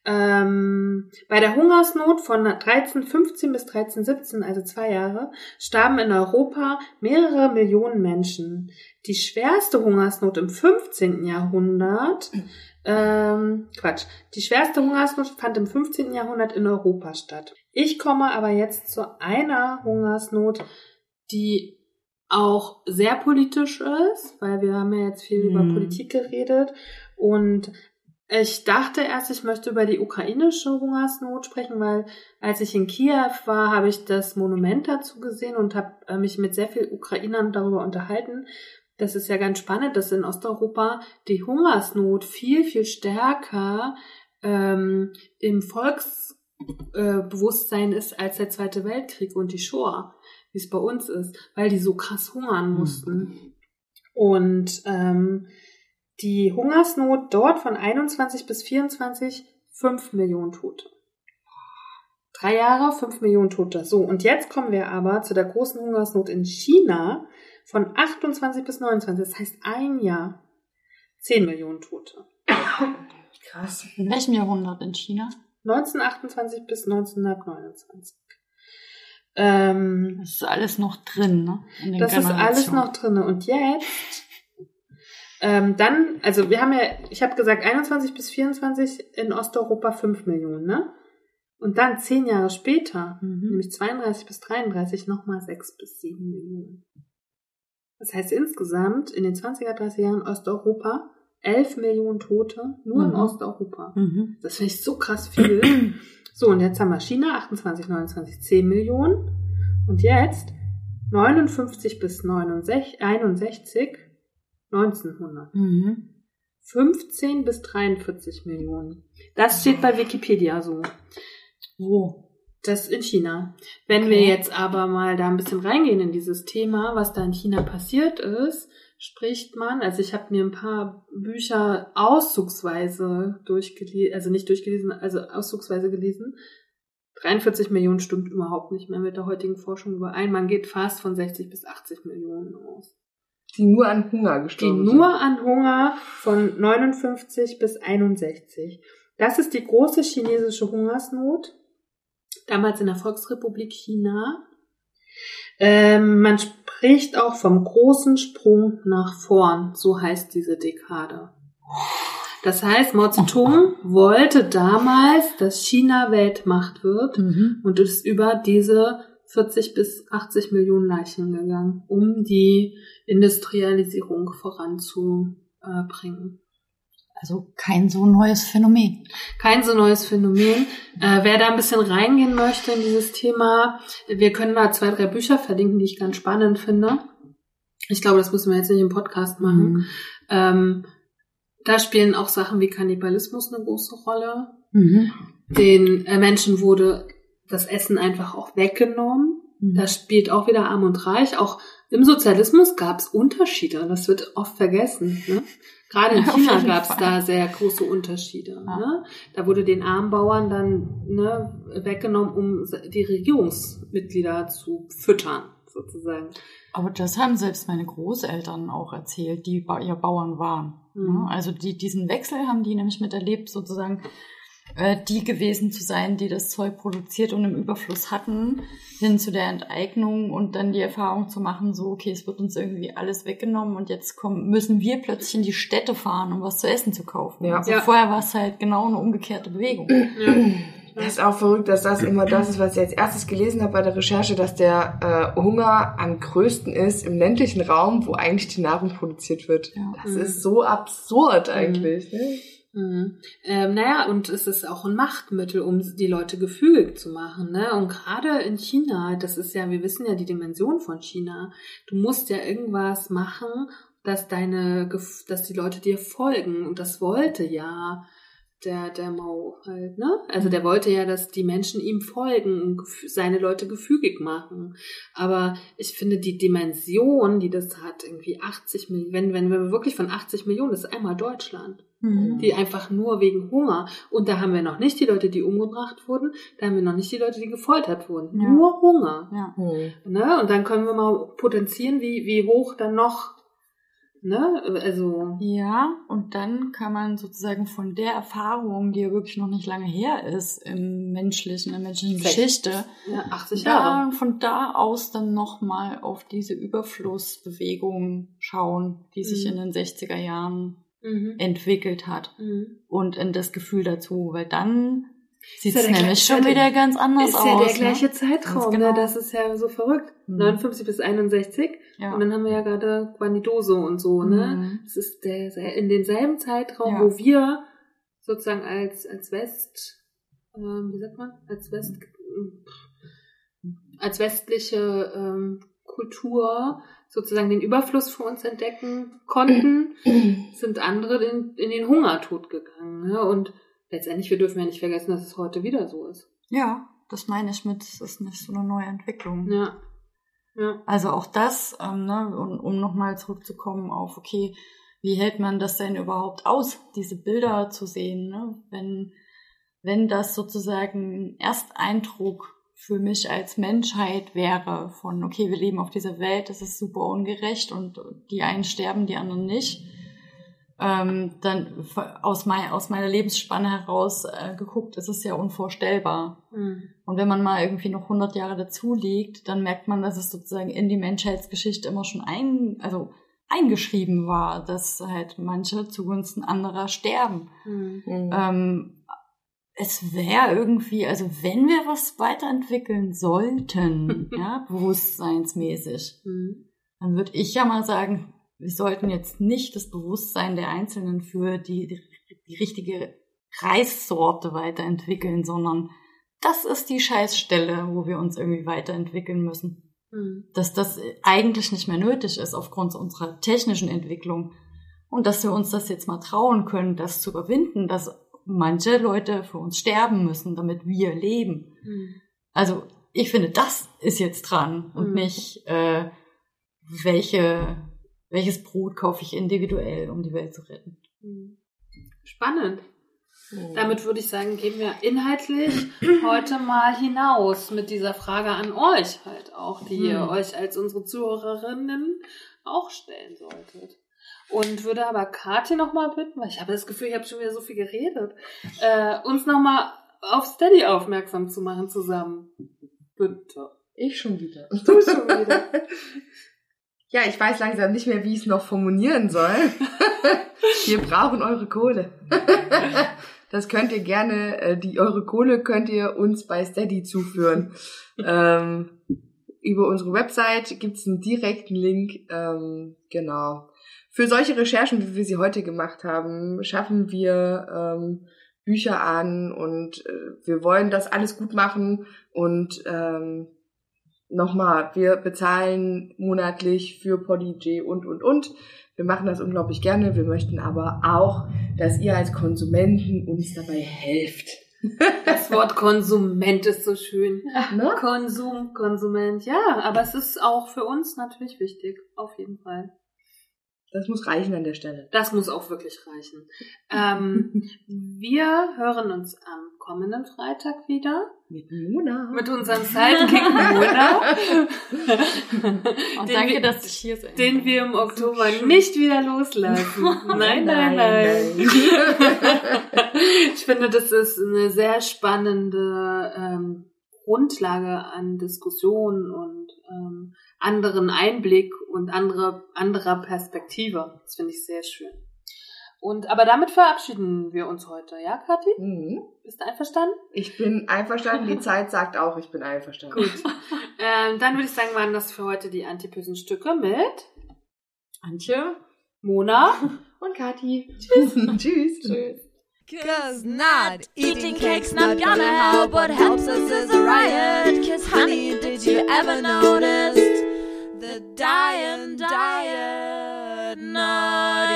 S2: Ähm, bei der Hungersnot von 1315 bis 1317, also zwei Jahre, starben in Europa mehrere Millionen Menschen. Die schwerste Hungersnot im 15. Jahrhundert, ähm, Quatsch, die schwerste Hungersnot fand im 15. Jahrhundert in Europa statt. Ich komme aber jetzt zu einer Hungersnot, die auch sehr politisch ist, weil wir haben ja jetzt viel über
S3: Mhm.
S2: Politik geredet und ich dachte erst, ich möchte über die ukrainische Hungersnot sprechen, weil als ich in Kiew war, habe ich das Monument dazu gesehen und habe äh, mich mit sehr vielen Ukrainern darüber unterhalten. Das ist ja ganz spannend, dass in Osteuropa die Hungersnot viel, viel stärker ähm, im Volksbewusstsein äh, ist als der Zweite Weltkrieg und die Shoah, wie es bei uns ist, weil die so krass hungern mussten. Und ähm, die Hungersnot dort von 21 bis 24 5 Millionen Tote. Drei Jahre, fünf Millionen Tote. So, und jetzt kommen wir aber zu der großen Hungersnot in China von 28 bis 29. Das heißt ein Jahr. Zehn Millionen Tote.
S1: Krass.
S3: In welchem Jahrhundert in China?
S2: 1928 bis 1929. Ähm,
S3: Das ist alles noch drin, ne? In den
S2: das ist alles noch drinne. Und jetzt, ähm, dann, also wir haben ja, ich habe gesagt, 21 bis 24 in Osteuropa 5 Millionen, ne? Und dann zehn Jahre später,
S3: Mhm.
S2: nämlich 32 bis 33, nochmal 6 bis 7 Millionen. Das heißt insgesamt in den 20er, 30er Jahren Osteuropa 11 Millionen Tote nur in
S3: Mhm.
S2: Osteuropa.
S3: Mhm.
S2: Das finde ich so krass viel. [clears throat] so, und jetzt haben wir China 28, 29, 10 Millionen. Und jetzt 59 bis 69, 61, 1900.
S3: Mhm.
S2: 15 bis 43 Millionen. Das steht bei Wikipedia so.
S3: Wo?
S2: Das in China. Wenn
S3: Okay.
S2: wir jetzt aber mal da ein bisschen reingehen in dieses Thema, was da in China passiert ist, spricht man, also ich habe mir ein paar Bücher auszugsweise durchgelesen, also nicht durchgelesen, also auszugsweise gelesen. 43 Millionen stimmt überhaupt nicht mehr mit der heutigen Forschung überein. Man geht fast von 60 bis 80 Millionen aus.
S1: Die nur an Hunger
S2: Die
S1: gestorben
S2: nur an Hunger von 59 bis 61. Das ist die große chinesische Hungersnot, damals in der Volksrepublik China. Ähm, man spricht auch vom großen Sprung nach vorn, so heißt diese Dekade. Das heißt, Mao Zedong wollte damals, dass China Weltmacht wird
S3: Mhm.
S2: und ist über diese 40 bis 80 Millionen Leichen gegangen, um die Industrialisierung voranzubringen.
S3: Also kein so neues Phänomen.
S2: Kein so neues Phänomen. Äh, wer da ein bisschen reingehen möchte in dieses Thema, wir können da zwei, drei Bücher verlinken, die ich ganz spannend finde. Ich glaube, das müssen wir jetzt nicht im Podcast machen.
S3: Mhm.
S2: Ähm, da spielen auch Sachen wie Kannibalismus eine große Rolle.
S3: Mhm.
S2: Den äh, Menschen wurde das Essen einfach auch weggenommen.
S3: Mhm.
S2: Da spielt auch wieder Arm und Reich. Auch im Sozialismus gab es Unterschiede. Das wird oft vergessen. Ne? Gerade in [laughs] China gab es da sehr große Unterschiede.
S3: Ja.
S2: Ne? Da wurde den armen Bauern dann ne, weggenommen, um die Regierungsmitglieder zu füttern, sozusagen.
S3: Aber das haben selbst meine Großeltern auch erzählt, die ja Bauern waren.
S2: Mhm.
S3: Ne? Also die, diesen Wechsel haben die nämlich miterlebt, sozusagen die gewesen zu sein, die das Zeug produziert und im Überfluss hatten, hin zu der Enteignung und dann die Erfahrung zu machen, so, okay, es wird uns irgendwie alles weggenommen und jetzt kommen, müssen wir plötzlich in die Städte fahren, um was zu essen zu kaufen.
S1: Ja.
S3: Also
S2: Ja.
S3: vorher war es halt genau eine umgekehrte Bewegung.
S2: Ja.
S1: Das ist auch verrückt, dass das immer das ist, was ich als erstes gelesen habe bei der Recherche, dass der äh, Hunger am größten ist im ländlichen Raum, wo eigentlich die Nahrung produziert wird.
S3: Ja.
S1: Das
S2: Mhm.
S1: ist so absurd eigentlich. Ne?
S2: Mhm. Ähm, naja, und es ist auch ein Machtmittel, um die Leute gefügig zu machen. Ne? Und gerade in China, das ist ja, wir wissen ja die Dimension von China. Du musst ja irgendwas machen, dass deine, dass die Leute dir folgen. Und das wollte ja der, der Mao halt, ne? Also der wollte ja, dass die Menschen ihm folgen und seine Leute gefügig machen. Aber ich finde die Dimension, die das hat, irgendwie 80 Millionen, wenn, wenn wir wirklich von 80 Millionen, das ist einmal Deutschland
S3: Mhm.
S2: die einfach nur wegen Hunger. Und da haben wir noch nicht die Leute, die umgebracht wurden, da haben wir noch nicht die Leute, die gefoltert wurden.
S3: Ja.
S2: Nur Hunger.
S3: Ja.
S1: Hm.
S2: Ne? Und dann können wir mal potenzieren, wie, wie hoch dann noch, ne? Also,
S3: Ja, und dann kann man sozusagen von der Erfahrung, die ja wirklich noch nicht lange her ist im menschlichen, in der menschlichen
S2: Sech-
S3: Geschichte,
S2: ja, 80 Jahre.
S3: da, von da aus dann nochmal auf diese Überflussbewegung schauen, die sich
S2: Mhm.
S3: in den 60er Jahren
S2: Mhm.
S3: entwickelt hat
S2: Mhm.
S3: und in das Gefühl dazu, weil dann sieht
S2: ja
S3: nämlich schon wieder ganz anders
S2: Ist
S3: aus.
S2: ja der gleiche
S3: ne?
S2: Zeitraum,
S3: genau.
S2: ne? Das ist ja so verrückt.
S3: Mhm.
S2: 59 bis 61.
S3: Ja.
S2: Und dann haben wir ja gerade Guanidoso und so, ne?
S3: Mhm.
S2: Es ist der, in demselben Zeitraum,
S3: Ja.
S2: wo wir sozusagen als, als West, ähm, wie sagt man, als West, als westliche ähm, Kultur sozusagen den Überfluss für uns entdecken konnten, [clears throat] sind andere in, in den Hungertod gegangen. Ne? Und letztendlich, wir dürfen ja nicht vergessen, dass es heute wieder so ist.
S3: ja, das meine ich mit, es ist nicht so eine neue Entwicklung.
S2: Ja.
S3: Also auch das, ähm, ne, um, um nochmal zurückzukommen auf, okay, wie hält man das denn überhaupt aus, diese Bilder zu sehen, ne? wenn wenn das sozusagen ein Ersteindruck für mich als Menschheit wäre von, okay, wir leben auf dieser Welt, das ist super ungerecht und die einen sterben, die anderen nicht, ähm, dann aus, mein, aus meiner Lebensspanne heraus äh, geguckt, ist es ja unvorstellbar. Mhm. Und wenn man mal irgendwie noch 100 Jahre dazu liegt, dann merkt man, dass es sozusagen in die Menschheitsgeschichte immer schon ein, also eingeschrieben war, dass halt manche zugunsten anderer sterben. Mhm. Ähm, es wäre irgendwie, also wenn wir was weiterentwickeln sollten, [laughs] ja, bewusstseinsmäßig, mhm. dann würde ich ja mal sagen, wir sollten jetzt nicht das Bewusstsein der Einzelnen für die, die, die richtige Reissorte weiterentwickeln, sondern das ist die Scheißstelle, wo wir uns irgendwie weiterentwickeln müssen. Mhm. Dass das eigentlich nicht mehr nötig ist aufgrund unserer technischen Entwicklung. Und dass wir uns das jetzt mal trauen können, das zu überwinden, dass manche Leute für uns sterben müssen, damit wir leben. Mhm. Also ich finde, das ist jetzt dran und mhm. nicht, äh, welche welches Brot kaufe ich individuell, um die Welt zu retten.
S2: Hm. Spannend. Oh. Damit würde ich sagen, gehen wir inhaltlich [clears throat] heute mal hinaus mit dieser Frage an euch halt auch, die hm. ihr euch als unsere Zuhörerinnen auch stellen solltet. Und würde aber Kathi nochmal bitten, weil ich habe das Gefühl, ich habe schon wieder so viel geredet, äh, uns nochmal auf Steady aufmerksam zu machen zusammen. Bitte.
S1: Ich schon wieder.
S2: Du schon wieder. [laughs]
S1: Ja, ich weiß langsam nicht mehr, wie ich es noch formulieren soll. [laughs] Wir brauchen eure Kohle. [laughs] Das könnt ihr gerne, äh, die eure Kohle könnt ihr uns bei Steady zuführen. ähm, über unsere Website gibt's einen direkten Link. Ähm, genau. Für solche Recherchen, wie wir sie heute gemacht haben, schaffen wir ähm, Bücher an und äh, wir wollen das alles gut machen und ähm, nochmal, wir bezahlen monatlich für PodiG und, und, und. Wir machen das unglaublich gerne. Wir möchten aber auch, dass ihr als Konsumenten uns dabei helft.
S2: Das Wort Konsument ist so schön. [laughs] Ne? Konsum, Konsument, ja, aber es ist auch für uns natürlich wichtig, auf jeden Fall.
S1: Das muss reichen an der Stelle.
S2: Das muss auch wirklich reichen. Ähm, [laughs] wir hören uns am kommenden Freitag wieder.
S1: Mit Mona.
S2: Mit unserem Sidekick Mona. [laughs]
S3: Und danke, wir, dass ich hier
S2: bin. Den wir im Oktober so nicht wieder loslassen. [laughs] nein, nein, nein. nein. [laughs] ich finde, das ist eine sehr spannende ähm, Grundlage an Diskussionen und ähm, anderen Einblick und andere, anderer Perspektive. Das finde ich sehr schön. Und aber damit verabschieden wir uns heute, ja, Kathi? Mhm. Bist du einverstanden?
S1: Ich bin einverstanden. Die [laughs] Zeit sagt auch, ich bin einverstanden.
S2: Gut. ähm, dann würde ich sagen, waren das für heute die antipösen Stücke mit
S3: Antje,
S2: Mona [laughs]
S1: und Kathi.
S2: Tschüss. [laughs]
S1: Tschüss. Tschüss.
S4: Cause not eating cake's not gonna help. What helps us is a riot. Cause honey, did you ever notice the dying diet?